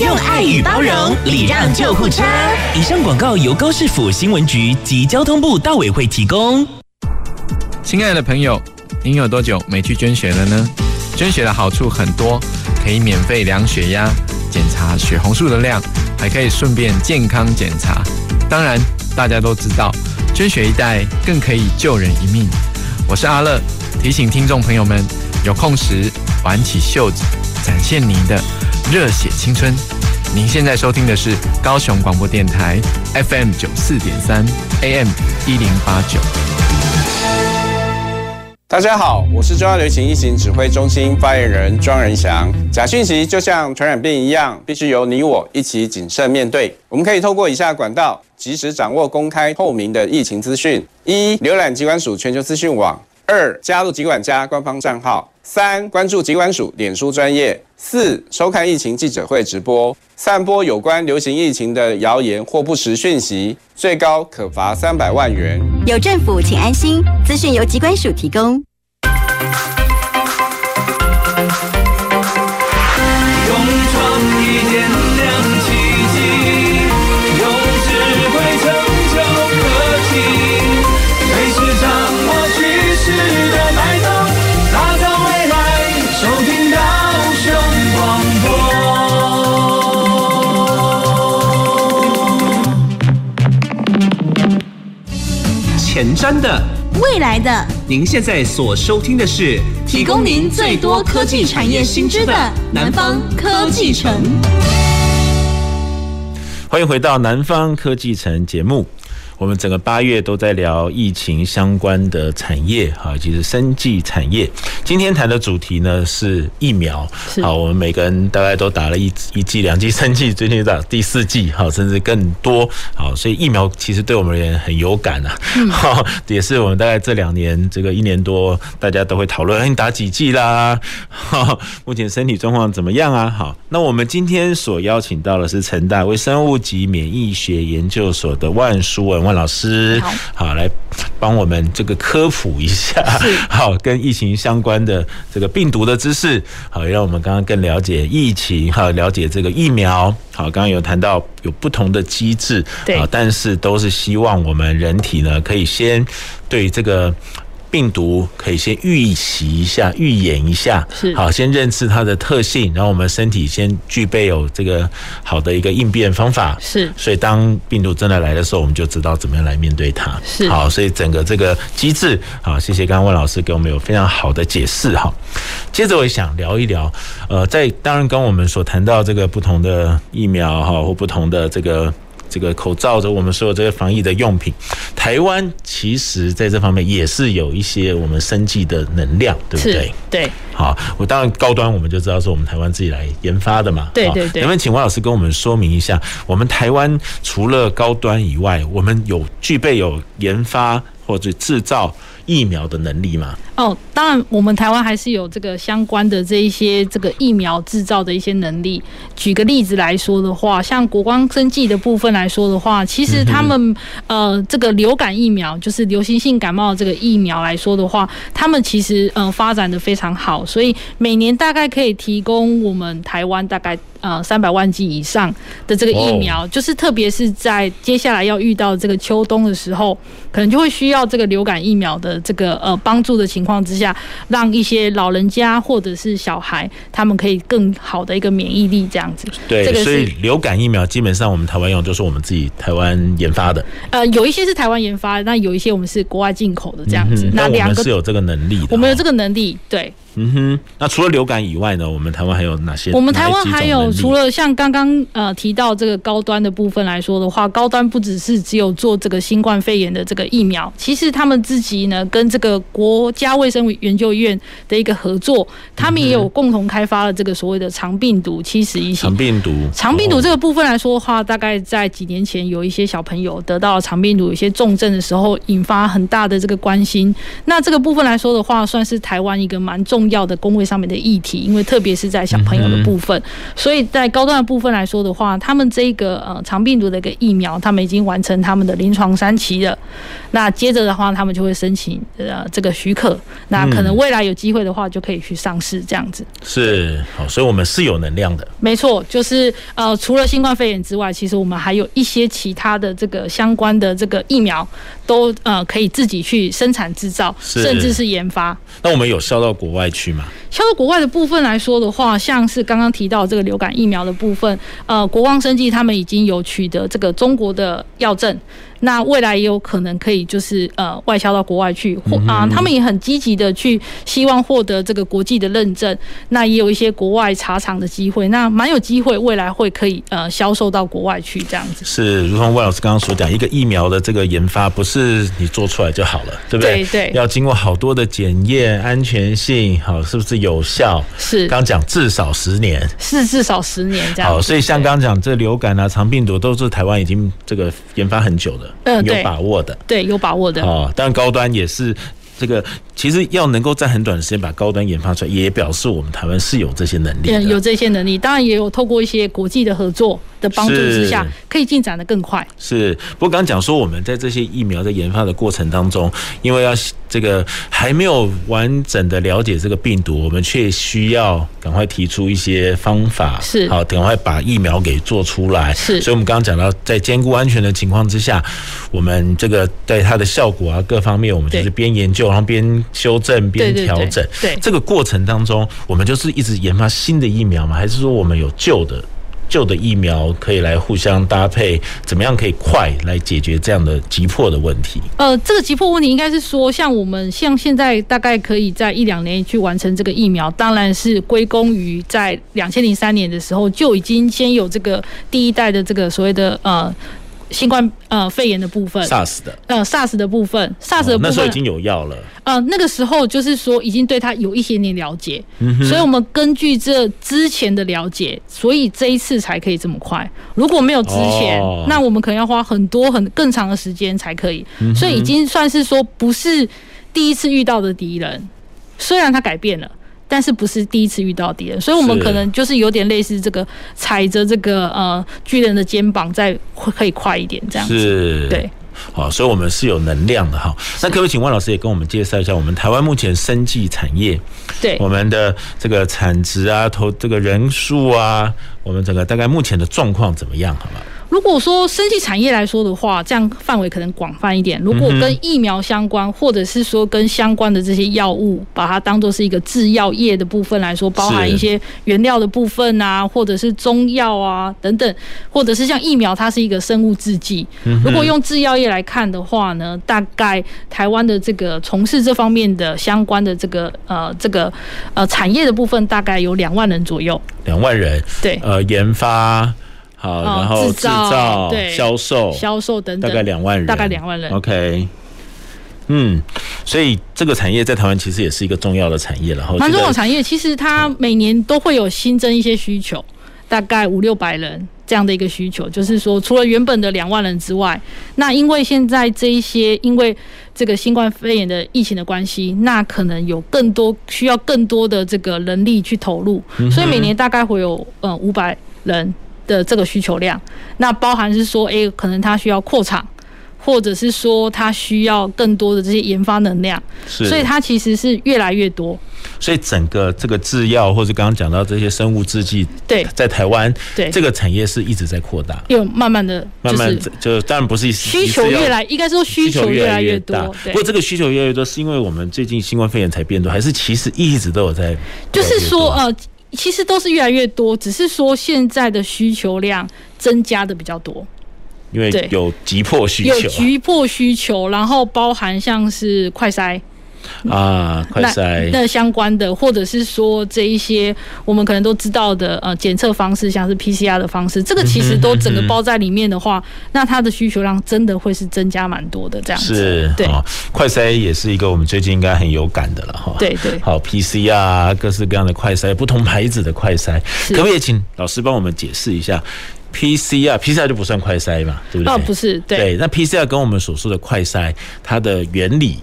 用爱与包容礼让救护车。以上广告由高市府新闻局及交通部道委会提供。亲爱的朋友，您有多久没去捐血了呢？捐血的好处很多。可以免费量血压、检查血红素的量，还可以顺便健康检查。当然，大家都知道，捐血一袋更可以救人一命。我是阿乐，提醒听众朋友们，有空时挽起袖子，展现您的热血青春。您现在收听的是高雄广播电台 FM 九四点三 AM 一零八九。大家好，我是中央流行疫情指挥中心发言人庄仁祥。假讯息就像传染病一样，必须由你我一起谨慎面对。我们可以透过以下管道，及时掌握公开透明的疫情资讯：一、浏览机关署全球资讯网；二、加入疾管家官方账号；三、关注疾管署脸书专业；四、收看疫情记者会直播。散播有关流行疫情的谣言或不实讯息，最高可罚三百万元。有政府，请安心。资讯由疾管署提供。前瞻的，未来的，您现在所收听的是提供您最多科技产业新知的南方科技城。欢迎回到南方科技城节目。我们整个八月都在聊疫情相关的产业，哈，其实生计产业。今天谈的主题呢是疫苗，好，我们每个人大概都打了一一剂、两剂、三剂，最近打第四剂，好，甚至更多，好，所以疫苗其实对我们而言很有感啊，好，也是我们大概这两年这个一年多，大家都会讨论，你打几剂啦？哈，目前身体状况怎么样啊？好，那我们今天所邀请到的是成大微生物及免疫学研究所的万书文。万老师，好，好，来帮我们这个科普一下，好，跟疫情相关的这个病毒的知识，好，让我们刚刚更了解疫情，好，了解这个疫苗，好，刚刚有谈到有不同的机制，对，但是都是希望我们人体呢，可以先对这个。病毒可以先预习一下，预演一下，是。好，先认识它的特性，然后我们身体先具备有这个好的一个应变方法，是，所以当病毒真的来的时候，我们就知道怎么样来面对它，是。好，所以整个这个机制，好，谢谢刚刚万老师给我们有非常好的解释，哈。接着我也想聊一聊，呃，在当然跟我们所谈到这个不同的疫苗哈，或不同的这个。这个口罩着我们所有这个防疫的用品，台湾其实在这方面也是有一些我们生计的能量，对不对？对。好，我当然高端我们就知道是我们台湾自己来研发的嘛。对对对。能不能请王老师跟我们说明一下，我们台湾除了高端以外，我们有具备有研发或者制造疫苗的能力吗？哦，当然，我们台湾还是有这个相关的这一些这个疫苗制造的一些能力。举个例子来说的话，像国光生技的部分来说的话，其实他们呃这个流感疫苗，就是流行性感冒这个疫苗来说的话，他们其实呃发展的非常好，所以每年大概可以提供我们台湾大概。呃三百万剂以上的这个疫苗，就是特别是在接下来要遇到这个秋冬的时候，可能就会需要这个流感疫苗的这个呃帮助的情况之下，让一些老人家或者是小孩他们可以更好的一个免疫力这样子。对，这个是所以流感疫苗基本上我们台湾用就是我们自己台湾研发的。呃，有一些是台湾研发的，那有一些我们是国外进口的这样子。嗯、那两个我们是有这个能力的，我们有这个能力，对。嗯哼，那除了流感以外呢？我们台湾还有哪些？我们台湾还有除了像刚刚呃提到这个高端的部分来说的话，高端不只是只有做这个新冠肺炎的这个疫苗，其实他们自己呢跟这个国家卫生研究院的一个合作，他们也有共同开发了这个所谓的肠病毒七十一型。肠病毒，肠病毒这个部分来说的话，大概在几年前有一些小朋友得到肠病毒有一些重症的时候，引发很大的这个关心。那这个部分来说的话，算是台湾一个蛮重。重要的工位上面的议题，因为特别是在小朋友的部分，所以在高端的部分来说的话，他们这个呃长病毒的一个疫苗，他们已经完成他们的临床三期了。那接着的话，他们就会申请呃这个许可，那可能未来有机会的话，就可以去上市这样子。是好，所以我们是有能量的。没错，就是呃除了新冠肺炎之外，其实我们还有一些其他的这个相关的这个疫苗，都呃可以自己去生产制造，甚至是研发。那我们有销到国外去吗？像是国外的部分来说的话，像是刚刚提到这个流感疫苗的部分，呃，国光生技他们已经有取得这个中国的药证。那未来也有可能可以就是呃外销到国外去，或啊他们也很积极的去希望获得这个国际的认证，那也有一些国外茶厂的机会，那蛮有机会未来会可以呃销售到国外去这样子。是，如同魏老师刚刚所讲，一个疫苗的这个研发不是你做出来就好了，对不对？对对。要经过好多的检验，安全性好是不是有效？是。刚讲至少十年。是至少十年这样。好，所以像刚刚讲这流感啊、肠病毒都是台湾已经这个研发很久的。嗯，有把握的，对，有把握的哦。但高端也是这个，其实要能够在很短的时间把高端研发出来，也表示我们台湾是有这些能力，有这些能力。当然也有透过一些国际的合作的帮助之下，可以进展的更快。是，不过刚刚讲说我们在这些疫苗在研发的过程当中，因为要这个还没有完整的了解这个病毒，我们却需要赶快提出一些方法，是好，赶快把疫苗给做出来。是，所以我们刚刚讲到，在兼顾安全的情况之下，我们这个在它的效果啊各方面，我们就是边研究然后边修正边调整。对，这个过程当中，我们就是一直研发新的疫苗吗？还是说我们有旧的？旧的疫苗可以来互相搭配，怎么样可以快来解决这样的急迫的问题？呃，这个急迫问题应该是说，像我们像现在大概可以在一两年去完成这个疫苗，当然是归功于在两千零三年的时候就已经先有这个第一代的这个所谓的呃。新冠呃肺炎的部分，SARS 的，呃 SARS 的部分，SARS 的部分，那时候已经有药了。呃，那个时候就是说已经对它有一些点了解，嗯，所以我们根据这之前的了解，所以这一次才可以这么快。如果没有之前，哦，那我们可能要花很多很更长的时间才可以。所以已经算是说不是第一次遇到的敌人，虽然它改变了。但是不是第一次遇到敌人，所以我们可能就是有点类似这个踩着这个呃巨人的肩膀，再可以快一点这样子。是，对，好，所以我们是有能量的哈。那可不可以请万老师也跟我们介绍一下我们台湾目前生技产业，对我们的这个产值啊、投这个人数啊，我们整个大概目前的状况怎么样？好吗？如果说生技产业来说的话，这样范围可能广泛一点。如果跟疫苗相关，或者是说跟相关的这些药物，把它当做是一个制药业的部分来说，包含一些原料的部分啊，或者是中药啊等等，或者是像疫苗，它是一个生物制剂。如果用制药业来看的话呢，大概台湾的这个从事这方面的相关的这个呃这个呃产业的部分，大概有两万人左右。两万人，对，呃，研发。好，然后制造、销售、销售等等，大概两万人，大概两万人。OK，嗯，所以这个产业在台湾其实也是一个重要的产业，然后蛮重要的产业。其实它每年都会有新增一些需求，大概五六百人这样的一个需求。就是说，除了原本的两万人之外，那因为现在这一些因为这个新冠肺炎的疫情的关系，那可能有更多需要更多的这个人力去投入，所以每年大概会有呃五百人的这个需求量，那包含是说，诶，可能它需要扩厂，或者是说它需要更多的这些研发能量，是。所以它其实是越来越多。所以整个这个制药，或者刚刚讲到这些生物制剂，对，在台湾，对。这个产业是一直在扩大，有慢慢的，慢慢就当然不是需求越来，应该说需求越来越多。不过这个需求越来越多，是因为我们最近新冠肺炎才变多，还是其实一直都有在？就是说，呃，其实都是越来越多，只是说现在的需求量增加的比较多。因为有急迫需求，有急迫需求，然后包含像是快筛啊，快筛那相关的，或者是说这一些我们可能都知道的呃检测方式，像是 PCR 的方式，这个其实都整个包在里面的话，那它的需求量真的会是增加蛮多的这样子。是，对，快筛也是一个我们最近应该很有感的了哈。对对，好 PCR 各式各样的快筛，不同牌子的快筛，可不可以请老师帮我们解释一下？PCR，PCR 就不算快筛嘛，对不对？哦，不是，对。对，那 PCR 跟我们所说的快筛，它的原理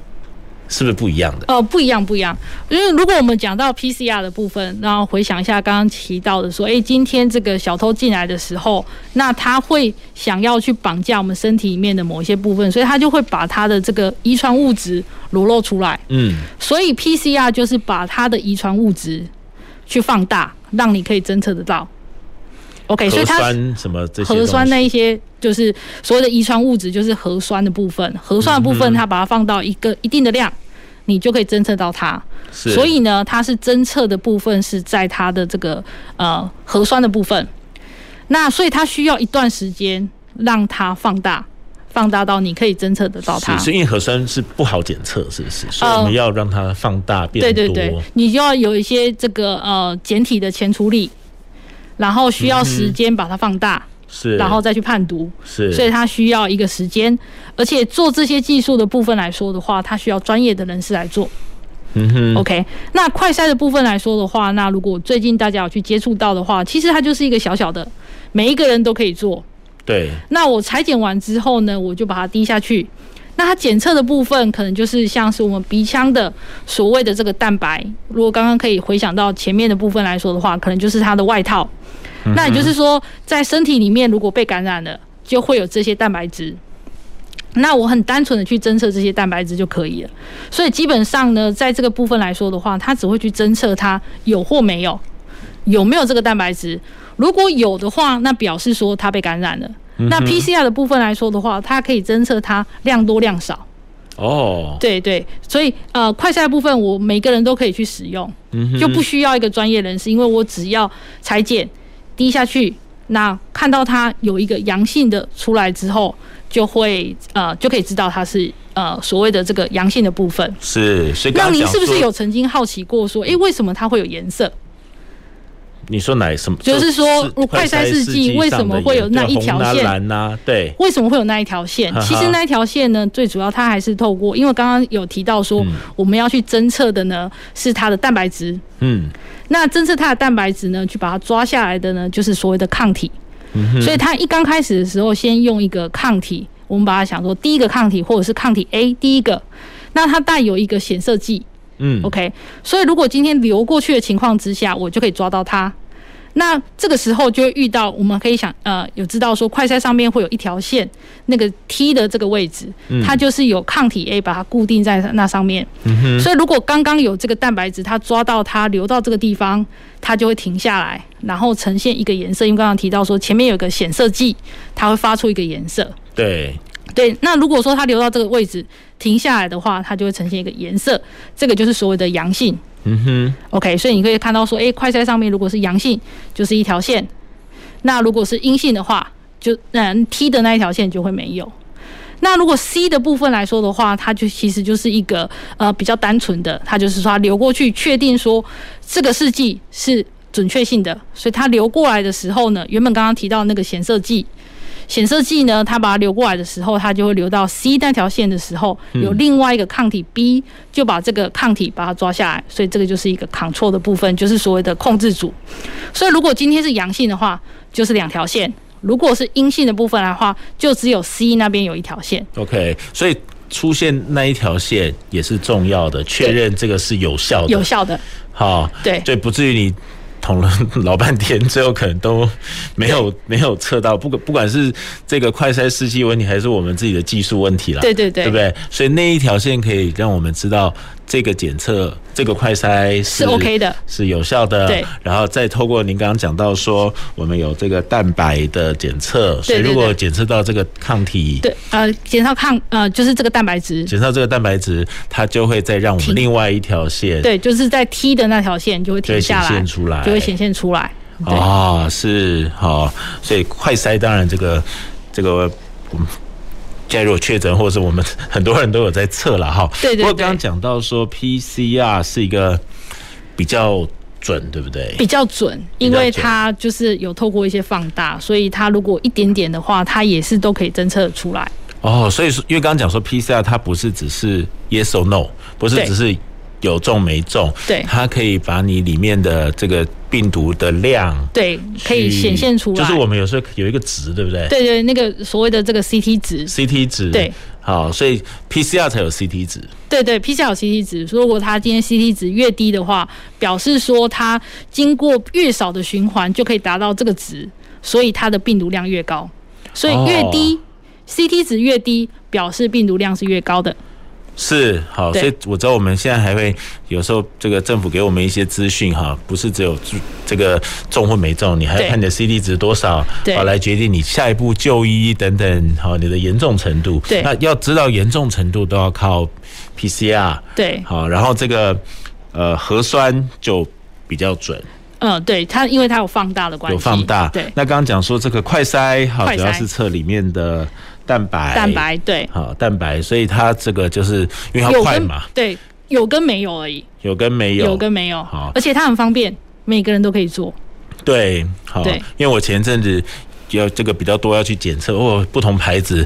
是不是不一样的？哦，不一样，不一样。因为如果我们讲到 PCR 的部分，然后回想一下刚刚提到的说，哎，今天这个小偷进来的时候，那他会想要去绑架我们身体里面的某一些部分，所以他就会把他的这个遗传物质裸露出来。嗯，所以 PCR 就是把他的遗传物质去放大，让你可以侦测得到。OK，所以它什么这些核酸那一些就是所谓的遗传物质，就是核酸的部分。核酸的部分，它把它放到一个一定的量，你就可以侦测到它。所以呢，它是侦测的部分是在它的这个呃核酸的部分。那所以它需要一段时间让它放大，放大到你可以侦测得到它。是，是因为核酸是不好检测，是不是？所以我们要让它放大变多。对对对，你就要有一些这个呃简体的前处理。然后需要时间把它放大，嗯、是，然后再去判读，是，所以它需要一个时间，而且做这些技术的部分来说的话，它需要专业的人士来做。嗯哼，OK。那快筛的部分来说的话，那如果最近大家有去接触到的话，其实它就是一个小小的，每一个人都可以做。对。那我裁剪完之后呢，我就把它滴下去。那它检测的部分，可能就是像是我们鼻腔的所谓的这个蛋白。如果刚刚可以回想到前面的部分来说的话，可能就是它的外套。那也就是说，在身体里面如果被感染了，就会有这些蛋白质。那我很单纯的去侦测这些蛋白质就可以了。所以基本上呢，在这个部分来说的话，它只会去侦测它有或没有，有没有这个蛋白质。如果有的话，那表示说它被感染了。那 PCR 的部分来说的话，它可以侦测它量多量少。哦，对对，所以呃，快筛部分我每个人都可以去使用，就不需要一个专业人士，因为我只要采检。滴下去，那看到它有一个阳性的出来之后，就会呃就可以知道它是呃所谓的这个阳性的部分。是，那您是不是有曾经好奇过说，诶、欸，为什么它会有颜色？你说哪什么？就是说快筛试剂为什么会有那一条线？蓝呐、啊，对，为什么会有那一条线？其实那一条线呢，最主要它还是透过，因为刚刚有提到说，我们要去侦测的呢是它的蛋白质。嗯。那侦测它的蛋白质呢，去把它抓下来的呢，就是所谓的抗体。嗯、所以它一刚开始的时候，先用一个抗体，我们把它想说第一个抗体或者是抗体 A 第一个，那它带有一个显色剂。嗯，OK。所以如果今天流过去的情况之下，我就可以抓到它。那这个时候就会遇到，我们可以想，呃，有知道说快筛上面会有一条线，那个 T 的这个位置，它就是有抗体 A 把它固定在那上面。嗯、所以如果刚刚有这个蛋白质，它抓到它流到这个地方，它就会停下来，然后呈现一个颜色。因为刚刚提到说前面有个显色剂，它会发出一个颜色。对对。那如果说它流到这个位置停下来的话，它就会呈现一个颜色，这个就是所谓的阳性。嗯哼，OK，所以你可以看到说，哎、快筛上面如果是阳性，就是一条线；那如果是阴性的话，就嗯 T 的那一条线就会没有。那如果 C 的部分来说的话，它就其实就是一个呃比较单纯的，它就是说它流过去确定说这个试剂是准确性的，所以它流过来的时候呢，原本刚刚提到那个显色剂。显色剂呢，它把它流过来的时候，它就会流到 C 那条线的时候，有另外一个抗体 B 就把这个抗体把它抓下来，所以这个就是一个 control 的部分，就是所谓的控制组。所以如果今天是阳性的话，就是两条线；如果是阴性的部分的话，就只有 C 那边有一条线。OK，所以出现那一条线也是重要的，确认这个是有效的。有效的。好，对，所以不至于你。捅了 老半天，最后可能都没有没有测到，不管不管是这个快筛试剂问题，还是我们自己的技术问题啦，对对对，对不对？所以那一条线可以让我们知道。这个检测，这个快筛是，是 OK 的，是有效的。对，然后再透过您刚刚讲到说，我们有这个蛋白的检测，所以如果检测到这个抗体，对，呃，检测抗呃就是这个蛋白质，检测这个蛋白质，它就会再让我们另外一条线，对，就是在 T 的那条线就会停下来，显现出来，就会显现出来。啊、哦，是好、哦，所以快筛当然这个这个我们。假如果确诊，或者是我们很多人都有在测了哈。对对对。不过刚刚讲到说 PCR 是一个比较准，对不对？比较准，因为它就是有透过一些放大，所以它如果一点点的话，它也是都可以侦测出来。哦，所以说，因为刚刚讲说 PCR 它不是只是 yes or no，不是只是。有中没中？对，它可以把你里面的这个病毒的量，对，可以显现出来。就是我们有时候有一个值，对不对？对对，那个所谓的这个 CT 值，CT 值，对，好，所以 PCR 才有 CT 值。对对，PCR 有 CT 值。如果它今天 CT 值越低的话，表示说它经过越少的循环就可以达到这个值，所以它的病毒量越高。所以越低、哦、CT 值越低，表示病毒量是越高的。是好，所以我知道我们现在还会有时候这个政府给我们一些资讯哈，不是只有这个中或没中，你还要看你的 CD 值多少，好来决定你下一步就医等等，好你的严重程度。对，那要知道严重程度都要靠 PCR。对，好，然后这个呃核酸就比较准。嗯，对，它因为它有放大的关系，有放大。对，那刚刚讲说这个快筛，好，主要是测里面的。蛋白，蛋白对，好蛋白，所以它这个就是因为它快嘛，对，有跟没有而已，有跟没有，有跟没有，好，而且它很方便，每个人都可以做，对，好，对，因为我前阵子要这个比较多要去检测，哦，不同牌子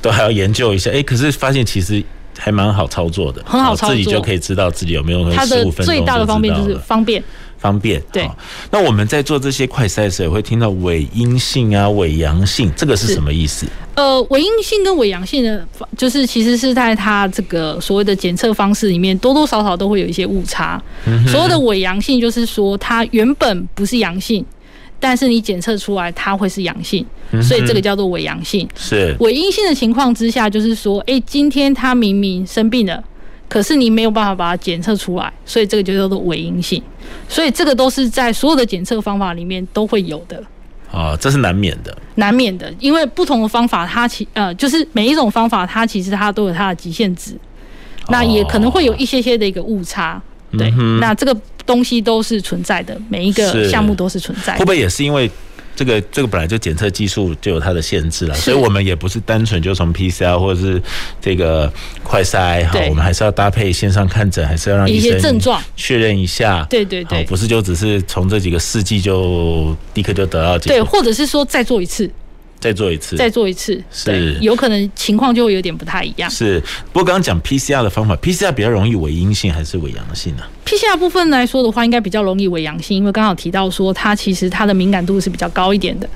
都还要研究一下，哎，可是发现其实还蛮好操作的，很好操作，自己就可以知道自己有没有它的最大的方便就是方便。方便对，那我们在做这些快筛的时候，也会听到伪阴性啊、伪阳性，这个是什么意思？呃，伪阴性跟伪阳性的，就是其实是在它这个所谓的检测方式里面，多多少少都会有一些误差。嗯、所谓的伪阳性，就是说它原本不是阳性，但是你检测出来它会是阳性，所以这个叫做伪阳性。是伪阴性的情况之下，就是说，哎，今天他明明生病了。可是你没有办法把它检测出来，所以这个就叫做伪阴性。所以这个都是在所有的检测方法里面都会有的。啊，这是难免的。难免的，因为不同的方法，它其呃就是每一种方法，它其实它都有它的极限值，那也可能会有一些些的一个误差。对，那这个东西都是存在的，每一个项目都是存在的。会不会也是因为？这个这个本来就检测技术就有它的限制了，所以我们也不是单纯就从 PCR 或者是这个快筛哈，我们还是要搭配线上看诊，还是要让医生症状确认一下。对对对，不是就只是从这几个试剂就立刻就得到结果。对，或者是说再做一次。再做一次，再做一次，是有可能情况就会有点不太一样。是，不过刚刚讲 PCR 的方法，PCR 比较容易伪阴性还是伪阳性呢？PCR 部分来说的话，应该比较容易伪阳性，因为刚好提到说它其实它的敏感度是比较高一点的，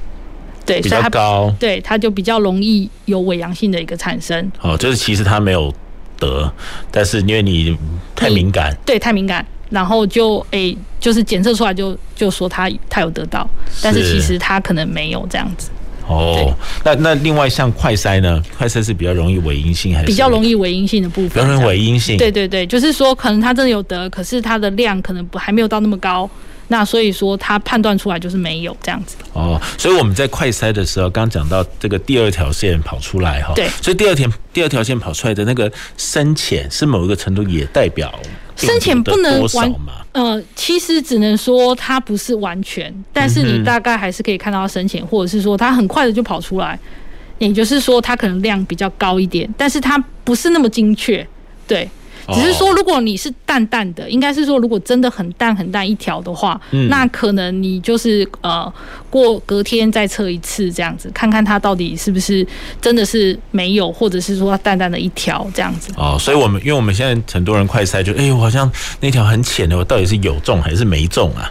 对，比较高，对，它就比较容易有伪阳性的一个产生。哦，就是其实它没有得，但是因为你太敏感，对，太敏感，然后就诶、欸，就是检测出来就就说他他有得到，但是其实他可能没有这样子。哦，那那另外像快筛呢？快筛是比较容易伪阴性还是比较容易伪阴性的部分？比较容易伪阴性。对对对，就是说可能他真的有得，可是他的量可能不还没有到那么高，那所以说他判断出来就是没有这样子。哦，所以我们在快筛的时候，刚讲到这个第二条线跑出来哈，对，所以第二条第二条线跑出来的那个深浅是某一个程度也代表。深浅不能完，呃，其实只能说它不是完全，但是你大概还是可以看到它深浅，或者是说它很快的就跑出来，也就是说它可能量比较高一点，但是它不是那么精确，对。只是说，如果你是淡淡的，应该是说，如果真的很淡很淡一条的话，嗯，那可能你就是呃，过隔天再测一次这样子，看看它到底是不是真的是没有，或者是说淡淡的一条这样子。哦，所以我们因为我们现在很多人快筛就，哎、欸，我好像那条很浅的，我到底是有中还是没中啊？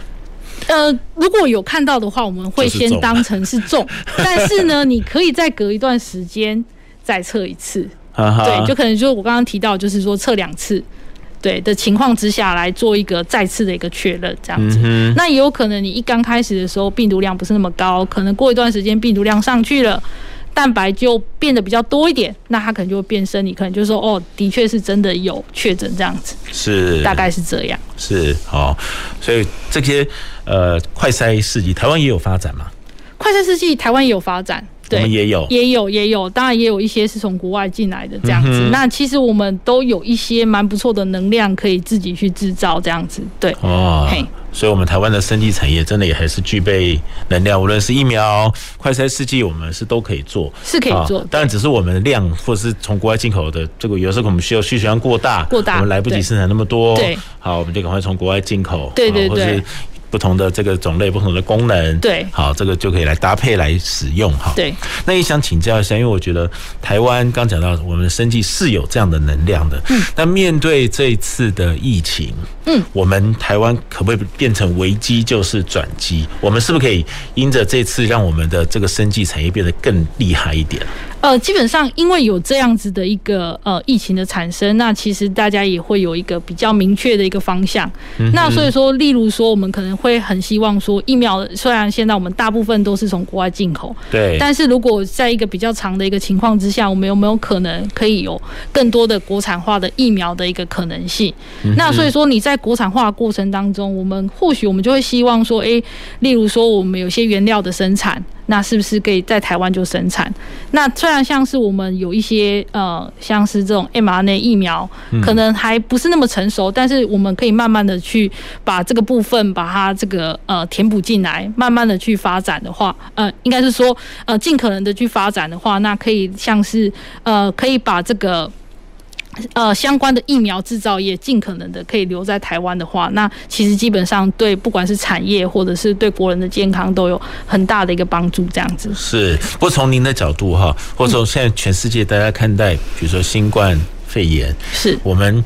呃，如果有看到的话，我们会先当成是中，是但是呢，你可以再隔一段时间再测一次。对，就可能就我刚刚提到，就是说测两次，对的情况之下来做一个再次的一个确认，这样子。那也有可能你一刚开始的时候病毒量不是那么高，可能过一段时间病毒量上去了。蛋白就变得比较多一点，那它可能就会变深，你可能就说哦，的确是真的有确诊这样子，是大概是这样。是好，所以这些呃快筛试剂，台湾也有发展吗？快筛试剂台湾也有发展，对，我们也有，也有也有，当然也有一些是从国外进来的这样子。嗯那其实我们都有一些蛮不错的能量可以自己去制造这样子，对。哦嘿，所以我们台湾的生技产业真的也还是具备能量，无论是疫苗、快筛试剂，我们是都可以做，是可以做啊当然，只是我们的量或是从国外进口的这个，有时候我们需要需求量过大，过大我们来不及生产那么多，对。好，我们就赶快从国外进口，对对好或是对不同的这个种类、不同的功能，对好，这个就可以来搭配来使用哈。对，那也想请教一下，因为我觉得台湾刚讲到我们的生计是有这样的能量的，嗯，那面对这一次的疫情，嗯，我们台湾可不可以变成危机就是转机？我们是不是可以因着这次让我们的这个生计产业变得更厉害一点？呃，基本上因为有这样子的一个呃疫情的产生，那其实大家也会有一个比较明确的一个方向。嗯那所以说，例如说，我们可能会很希望说，疫苗虽然现在我们大部分都是从国外进口，对但是如果在一个比较长的一个情况之下，我们有没有可能可以有更多的国产化的疫苗的一个可能性？嗯那所以说你在国产化的过程当中，我们或许我们就会希望说，诶，例如说我们有些原料的生产。那是不是可以在台湾就生产？那虽然像是我们有一些呃，像是这种 mRNA 疫苗，可能还不是那么成熟，但是我们可以慢慢的去把这个部分把它这个呃填补进来，慢慢的去发展的话，呃，应该是说呃尽可能的去发展的话，那可以像是呃可以把这个。呃，相关的疫苗制造业尽可能的可以留在台湾的话，那其实基本上对不管是产业或者是对国人的健康都有很大的一个帮助。这样子是，不过从您的角度哈，或者从现在全世界大家看待，比如说新冠肺炎，是我们。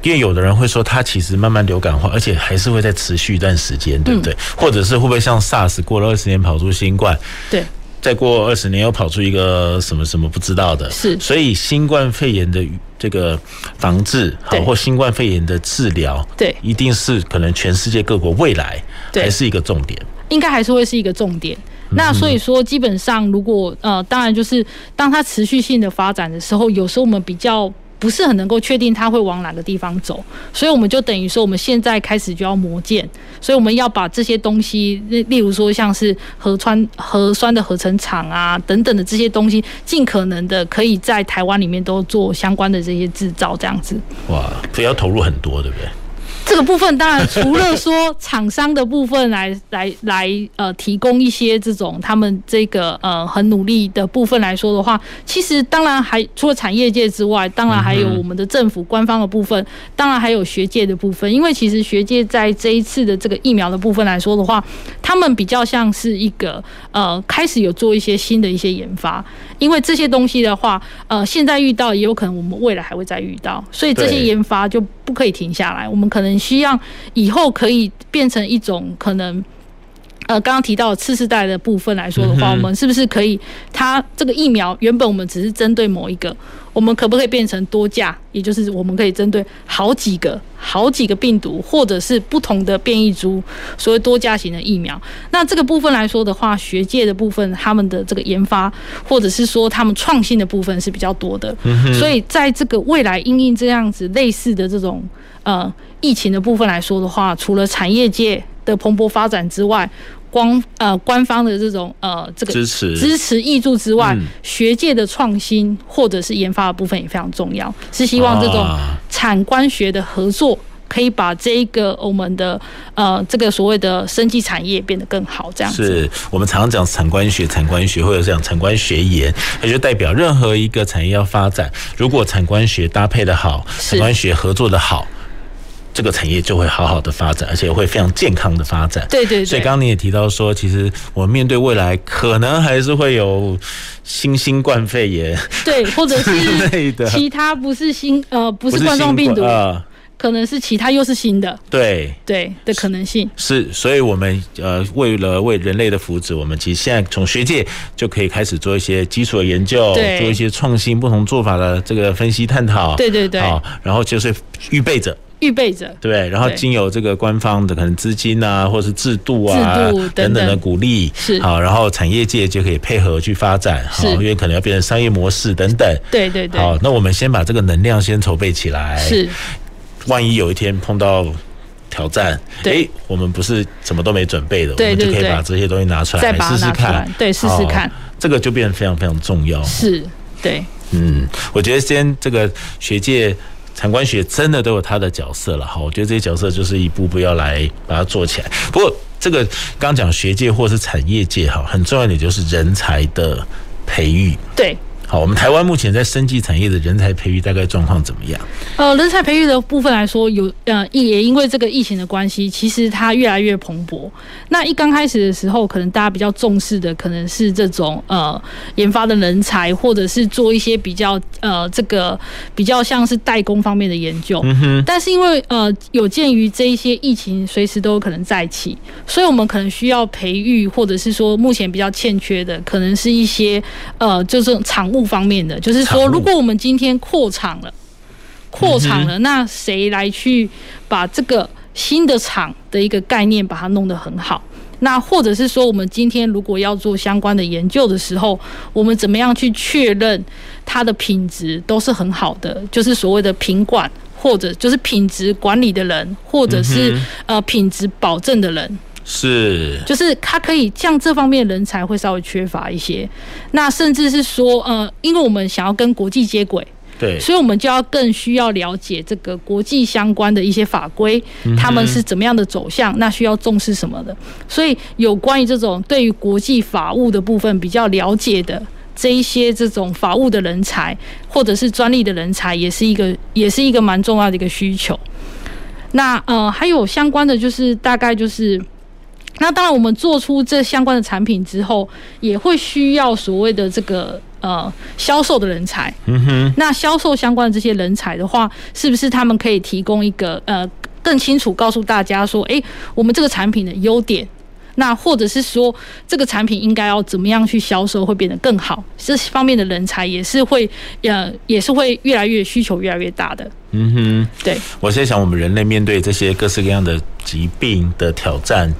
因为有的人会说，它其实慢慢流感化，而且还是会再持续一段时间，对不对？或者是会不会像 SARS 过了二十年跑出新冠？对。再过二十年又跑出一个什么什么不知道的，是，所以新冠肺炎的这个防治，好或新冠肺炎的治疗，对，一定是可能全世界各国未来还是一个重点，应该还是会是一个重点。那所以说，基本上如果呃，当然就是当它持续性的发展的时候，有时候我们比较。不是很能够确定它会往哪个地方走，所以我们就等于说，我们现在开始就要磨剑，所以我们要把这些东西，例如说像是核酸核酸的合成厂啊等等的这些东西，尽可能的可以在台湾里面都做相关的这些制造，这样子。哇，所以要投入很多，对不对？这个部分当然 除了说厂商的部分来来来呃提供一些这种他们这个呃很努力的部分来说的话，其实当然还除了产业界之外，当然还有我们的政府官方的部分，当然还有学界的部分。因为其实学界在这一次的这个疫苗的部分来说的话，他们比较像是一个呃开始有做一些新的一些研发。因为这些东西的话，呃现在遇到也有可能我们未来还会再遇到，所以这些研发就不可以停下来。我们可能。需要以后可以变成一种可能，呃，刚刚提到次世代的部分来说的话，我们是不是可以？它这个疫苗原本我们只是针对某一个，我们可不可以变成多价？也就是我们可以针对好几个、好几个病毒，或者是不同的变异株，所谓多价型的疫苗。那这个部分来说的话，学界的部分，他们的这个研发，或者是说他们创新的部分是比较多的。所以在这个未来因应这样子类似的这种呃。疫情的部分来说的话，除了产业界的蓬勃发展之外，光呃官方的这种呃这个支持支持挹注之外，学界的创新或者是研发的部分也非常重要。是希望这种产官学的合作，可以把这一个我们的呃这个所谓的生技产业变得更好。这样子是我们常常讲产官学、产官学，或者是讲产官学研，也就代表任何一个产业要发展，如果产官学搭配的好，产官学合作的好。这个产业就会好好的发展，而且会非常健康的发展。对对对。所以刚刚你也提到说，其实我们面对未来可能还是会有新新冠肺炎，对，或者是其他不是新呃不是冠状病毒。可能是其他又是新的，对对的可能性是，所以我们呃为了为人类的福祉，我们其实现在从学界就可以开始做一些基础的研究，对做一些创新不同做法的这个分析探讨，对对对，好，然后就是预备着。预备着，对，然后经由这个官方的可能资金啊，或是制度啊等等。的鼓励，是。好，然后产业界就可以配合去发展，好，因为可能要变成商业模式等等，对对对，好，那我们先把这个能量先筹备起来，是，万一有一天碰到挑战，哎，我们不是什么都没准备的，我们就可以把这些东西拿出来，再试试看，对，试试看，这个就变得非常非常重要，是，对，嗯，我觉得先这个学界。产官学真的都有它的角色了哈，我觉得这些角色就是一步步要来把它做起来。不过这个刚讲学界或是产业界哈，很重要的就是人才的培育。对。好，我们台湾目前在生技产业的人才培育大概状况怎么样？呃，人才培育的部分来说，有呃也因为这个疫情的关系，其实它越来越蓬勃。那一刚开始的时候，可能大家比较重视的可能是这种呃研发的人才，或者是做一些比较呃这个比较像是代工方面的研究。嗯哼。但是因为呃有鉴于这一些疫情随时都有可能再起，所以我们可能需要培育，或者是说目前比较欠缺的，可能是一些呃就是厂务。方面的，就是说，如果我们今天扩厂了，扩厂了，那谁来去把这个新的厂的一个概念把它弄得很好？那或者是说，我们今天如果要做相关的研究的时候，我们怎么样去确认它的品质都是很好的？就是所谓的品管，或者就是品质管理的人，或者是呃品质保证的人。是，就是他可以像这方面人才会稍微缺乏一些，那甚至是说，呃，因为我们想要跟国际接轨，对，所以我们就要更需要了解这个国际相关的一些法规，他们是怎么样的走向，那需要重视什么的。所以有关于这种对于国际法务的部分比较了解的这一些这种法务的人才，或者是专利的人才，也是一个也是一个蛮重要的一个需求。那呃，还有相关的就是大概就是。那当然，我们做出这相关的产品之后，也会需要所谓的这个呃销售的人才。嗯哼。那销售相关的这些人才的话，是不是他们可以提供一个呃更清楚告诉大家说，诶，我们这个产品的优点，那或者是说这个产品应该要怎么样去销售会变得更好？这方面的人才也是会呃也是会越来越需求越来越大的。嗯哼。对。我在想，我们人类面对这些各式各样的疾病的挑战。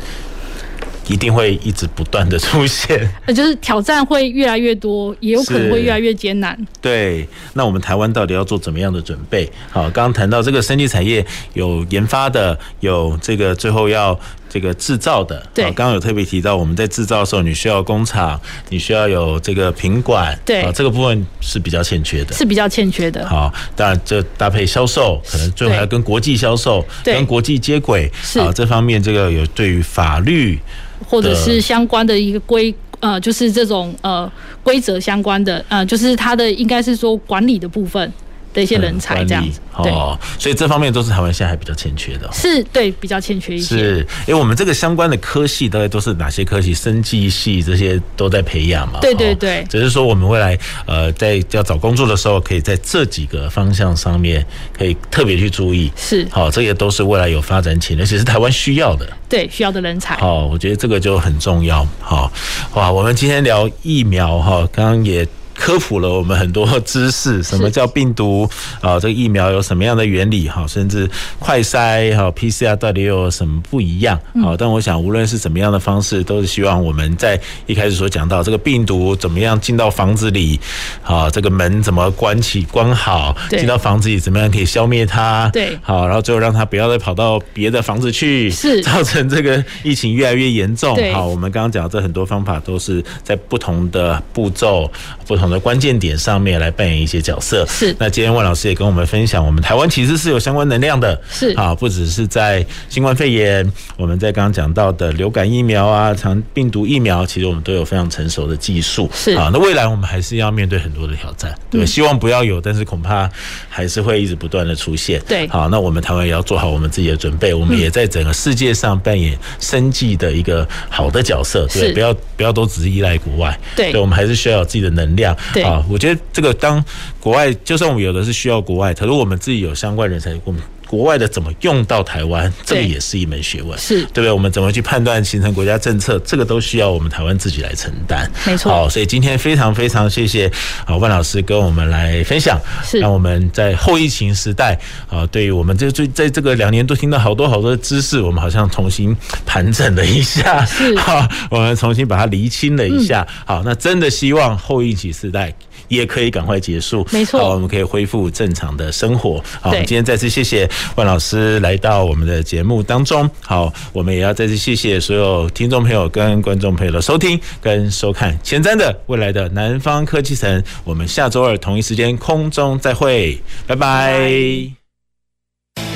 一定会一直不断的出现，呃，就是挑战会越来越多，也有可能会越来越艰难。对，那我们台湾到底要做怎么样的准备？好，刚刚谈到这个生技产业有研发的，有这个最后要这个制造的。对，刚刚有特别提到，我们在制造的时候，你需要工厂，你需要有这个品管。对，啊，这个部分是比较欠缺的，是比较欠缺的。好，当然这搭配销售，可能最后还要跟国际销售，跟国际接轨。是啊，这方面这个有对于法律。或者是相关的一个规，呃，就是这种呃规则相关的，呃，就是它的应该是说管理的部分。的一些人才这样子，对，所以这方面都是台湾现在还比较欠缺的，是对比较欠缺一些。是，因为我们这个相关的科系大概都是哪些科系？生技系这些都在培养嘛。对对对。只是说我们未来呃在要找工作的时候，可以在这几个方向上面可以特别去注意。是，好，这些都是未来有发展潜力，而且是台湾需要的。对，需要的人才。好，我觉得这个就很重要。好，哇，我们今天聊疫苗哈，刚刚也。科普了我们很多知识，什么叫病毒啊？这个疫苗有什么样的原理？哈，甚至快筛哈 PCR 到底有什么不一样？好，但我想无论是怎么样的方式，都是希望我们在一开始所讲到这个病毒怎么样进到房子里，啊，这个门怎么关起关好，进到房子里怎么样可以消灭它？对，好，然后最后让它不要再跑到别的房子去，是造成这个疫情越来越严重。好，我们刚刚讲这很多方法都是在不同的步骤、不同。的关键点上面来扮演一些角色。是。那今天万老师也跟我们分享，我们台湾其实是有相关能量的。是。啊，不只是在新冠肺炎，我们在刚刚讲到的流感疫苗啊、长病毒疫苗，其实我们都有非常成熟的技术。是。啊，那未来我们还是要面对很多的挑战。对。希望不要有，但是恐怕还是会一直不断的出现。对。好，那我们台湾也要做好我们自己的准备。我们也在整个世界上扮演生计的一个好的角色。对。不要不要都只是依赖国外。对。对，我们还是需要有自己的能量。对。啊，我觉得这个当国外，就算我们有的是需要国外，可是我们自己有相关人才，我们国外的怎么用到台湾，这个也是一门学问，是对不对？我们怎么去判断形成国家政策，这个都需要我们台湾自己来承担。没错。好，所以今天非常非常谢谢啊万老师跟我们来分享，是让我们在后疫情时代啊，对于我们这最在这个两年都听到好多好多的知识，我们好像重新盘整了一下，是 好，我们重新把它厘清了一下。好，那真的希望后疫情时代。也可以赶快结束，没错，好，我们可以恢复正常的生活。好，我们今天再次谢谢万老师来到我们的节目当中。好，我们也要再次谢谢所有听众朋友跟观众朋友的收听跟收看。前瞻的未来的南方科技城，我们下周二同一时间空中再会，拜拜。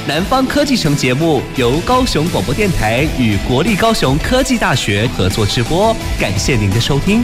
南方科技城节目由高雄广播电台与国立高雄科技大学合作直播，感谢您的收听。